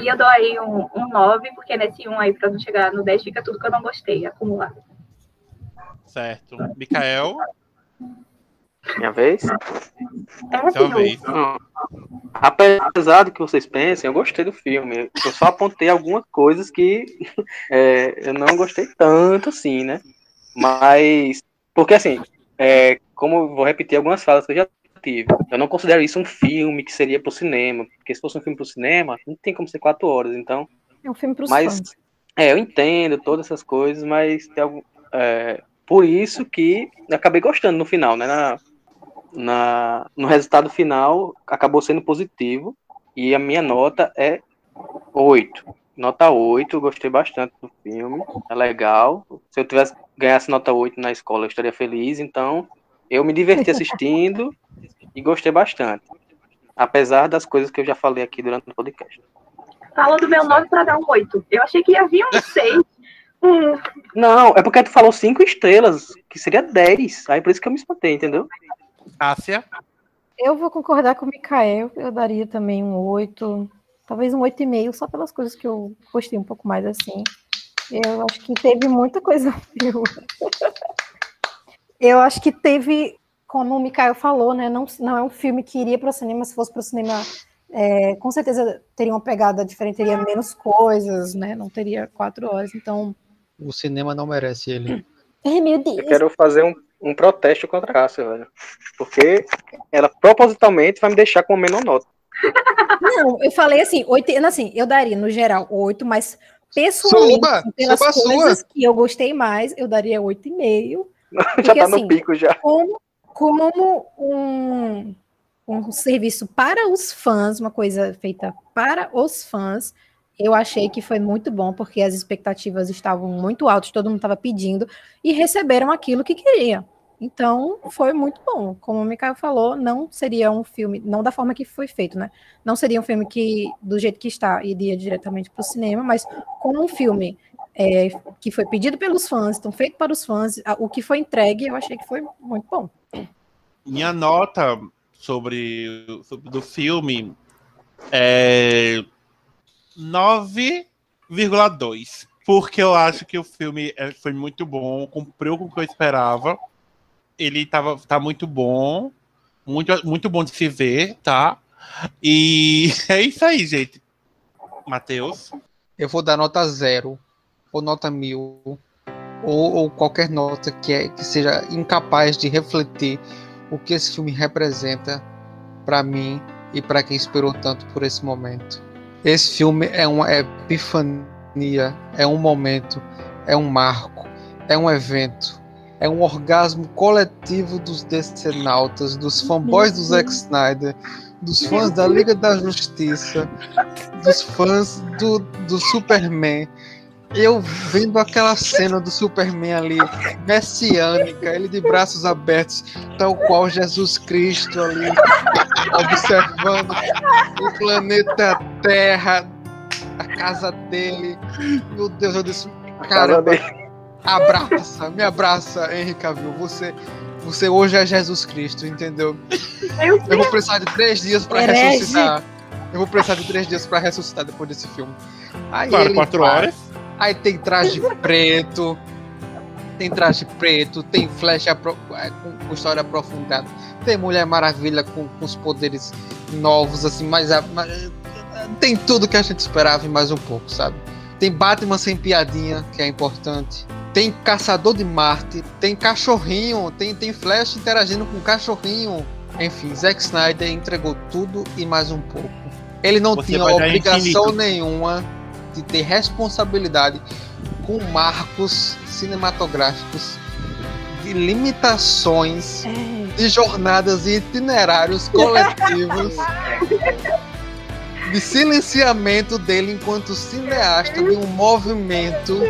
E eu dou aí um, um 9, porque nesse 1 aí, pra não chegar no 10, fica tudo que eu não gostei, acumulado. Certo Mikael Minha vez? É, sua viu? vez. Apesar do que vocês pensem, eu gostei do filme. Eu só apontei algumas coisas que <laughs> é, eu não gostei tanto, assim, né? Mas, porque assim, é, como eu vou repetir algumas falas que eu já tive, eu não considero isso um filme que seria pro cinema, porque se fosse um filme pro cinema, não tem como ser quatro horas, então. É um filme pros Mas, fãs. é, eu entendo todas essas coisas, mas tem algum, é, por isso que eu acabei gostando no final, né? Na, na, no resultado final, acabou sendo positivo, e a minha nota é 8. Nota 8, gostei bastante do filme. É legal. Se eu tivesse ganhasse nota 8 na escola, eu estaria feliz. Então, eu me diverti assistindo <laughs> e gostei bastante. Apesar das coisas que eu já falei aqui durante o podcast. Fala do meu nome para dar um 8. Eu achei que ia vir um <laughs> 6. Hum, Não, é porque tu falou 5 estrelas, que seria 10. Aí por isso que eu me espantei, entendeu? Cássia, Eu vou concordar com o Mikael, eu daria também um 8, talvez um 8,5, só pelas coisas que eu gostei um pouco mais assim. Eu acho que teve muita coisa <laughs> filme. Eu acho que teve, como o Mikael falou, né? Não, não é um filme que iria para o cinema, se fosse para o cinema, é, com certeza teria uma pegada diferente, teria menos coisas, né? Não teria quatro horas. Então, O cinema não merece ele. ai meu Deus. Eu quero fazer um, um protesto contra a Cássia, velho. Porque ela propositalmente vai me deixar com a menor nota. Não, eu falei assim, oito, assim, eu daria no geral oito, mas pessoalmente, Suba, assim, pelas suba a sua. coisas que eu gostei mais, eu daria oito e meio. <laughs> já Porque, tá assim, no pico já. Como, como um, um serviço para os fãs, uma coisa feita para os fãs, eu achei que foi muito bom, porque as expectativas estavam muito altas, todo mundo estava pedindo, e receberam aquilo que queria. Então, foi muito bom. Como o Mikael falou, não seria um filme, não da forma que foi feito, né? Não seria um filme que, do jeito que está, iria diretamente para o cinema, mas como um filme é, que foi pedido pelos fãs, então feito para os fãs, o que foi entregue, eu achei que foi muito bom. minha nota sobre, sobre do filme é 9,2. Porque eu acho que o filme é- foi muito bom, cumpriu com o que eu esperava. Ele tava, tá muito bom, muito, muito bom de se ver, tá? E <laughs> é isso aí, gente. Matheus. Eu vou dar nota zero, ou nota mil, ou, ou qualquer nota que, é, que seja incapaz de refletir o que esse filme representa para mim e para quem esperou tanto por esse momento. Esse filme é uma epifania, é um momento, é um marco, é um evento, é um orgasmo coletivo dos decenautas, dos fanboys do Zack Snyder, dos fãs da Liga da Justiça, dos fãs do, do Superman. Eu vendo aquela cena do Superman ali, messiânica, ele de braços abertos, tal qual Jesus Cristo ali, observando o planeta Terra, a casa dele. Meu Deus, eu disse, cara, abraça, me abraça, Henry Cavill. Você, você hoje é Jesus Cristo, entendeu? Eu Eu vou precisar de três dias pra Herege. ressuscitar. Eu vou precisar de três dias pra ressuscitar depois desse filme. Aí Claro, ele quatro vai, horas. Aí tem traje preto, tem traje preto, tem flecha apro- é, com, com história aprofundada, tem Mulher Maravilha com, com os poderes novos, assim, mas, a- mas, tem tudo que a gente esperava e mais um pouco, sabe? Tem Batman sem piadinha, que é importante. Tem Caçador de Marte, tem cachorrinho, tem, tem Flash interagindo com cachorrinho. Enfim, Zack Snyder entregou tudo e mais um pouco. Ele não Você tinha obrigação nenhuma de ter responsabilidade com marcos cinematográficos de limitações de jornadas e itinerários <laughs> coletivos de silenciamento dele enquanto cineasta de um movimento.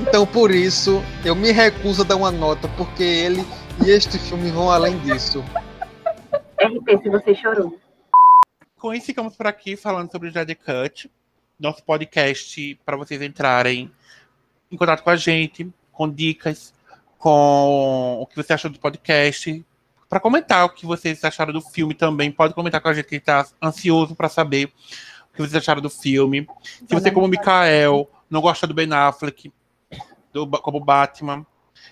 Então, por isso, eu me recuso a dar uma nota, porque ele e este filme vão além disso. RP, se você chorou. Com isso, ficamos por aqui falando sobre o Jade Cut, nosso podcast para vocês entrarem em contato com a gente, com dicas, com o que você achou do podcast, para comentar o que vocês acharam do filme também. Pode comentar com a gente que está ansioso para saber o que vocês acharam do filme. Se você, como Mikael, não gosta do Ben Affleck do, como Batman,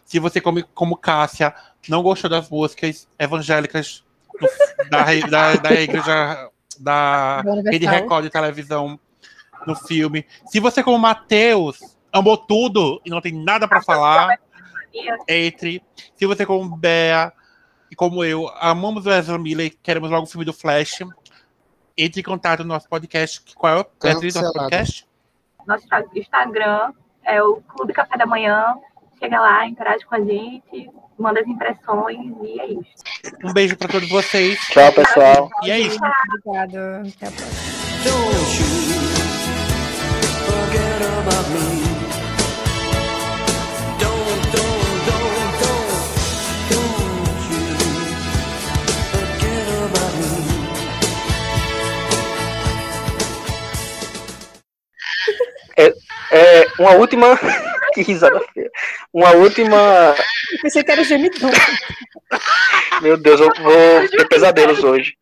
se você, como, como Cássia, não gostou das músicas evangélicas do- da, da, da igreja da. Rede Record de televisão no filme. Se você, como Matheus, amou tudo e não tem nada para falar, entre. Se você, como Bea e como eu, amamos o Ezra Miller e queremos logo o filme do Flash, entre em contato no nosso podcast. Qual é o Beatriz, nosso podcast? Nosso Instagram é o Clube Café da Manhã. Chega lá, interage com a gente, manda as impressões e é isso. Um beijo para todos vocês. Tchau, pessoal. E é isso. Obrigada. Até a próxima. É, uma última. <laughs> que risada feia. Uma última. Eu pensei que era gemidão. Meu Deus, eu vou ter pesadelos hoje.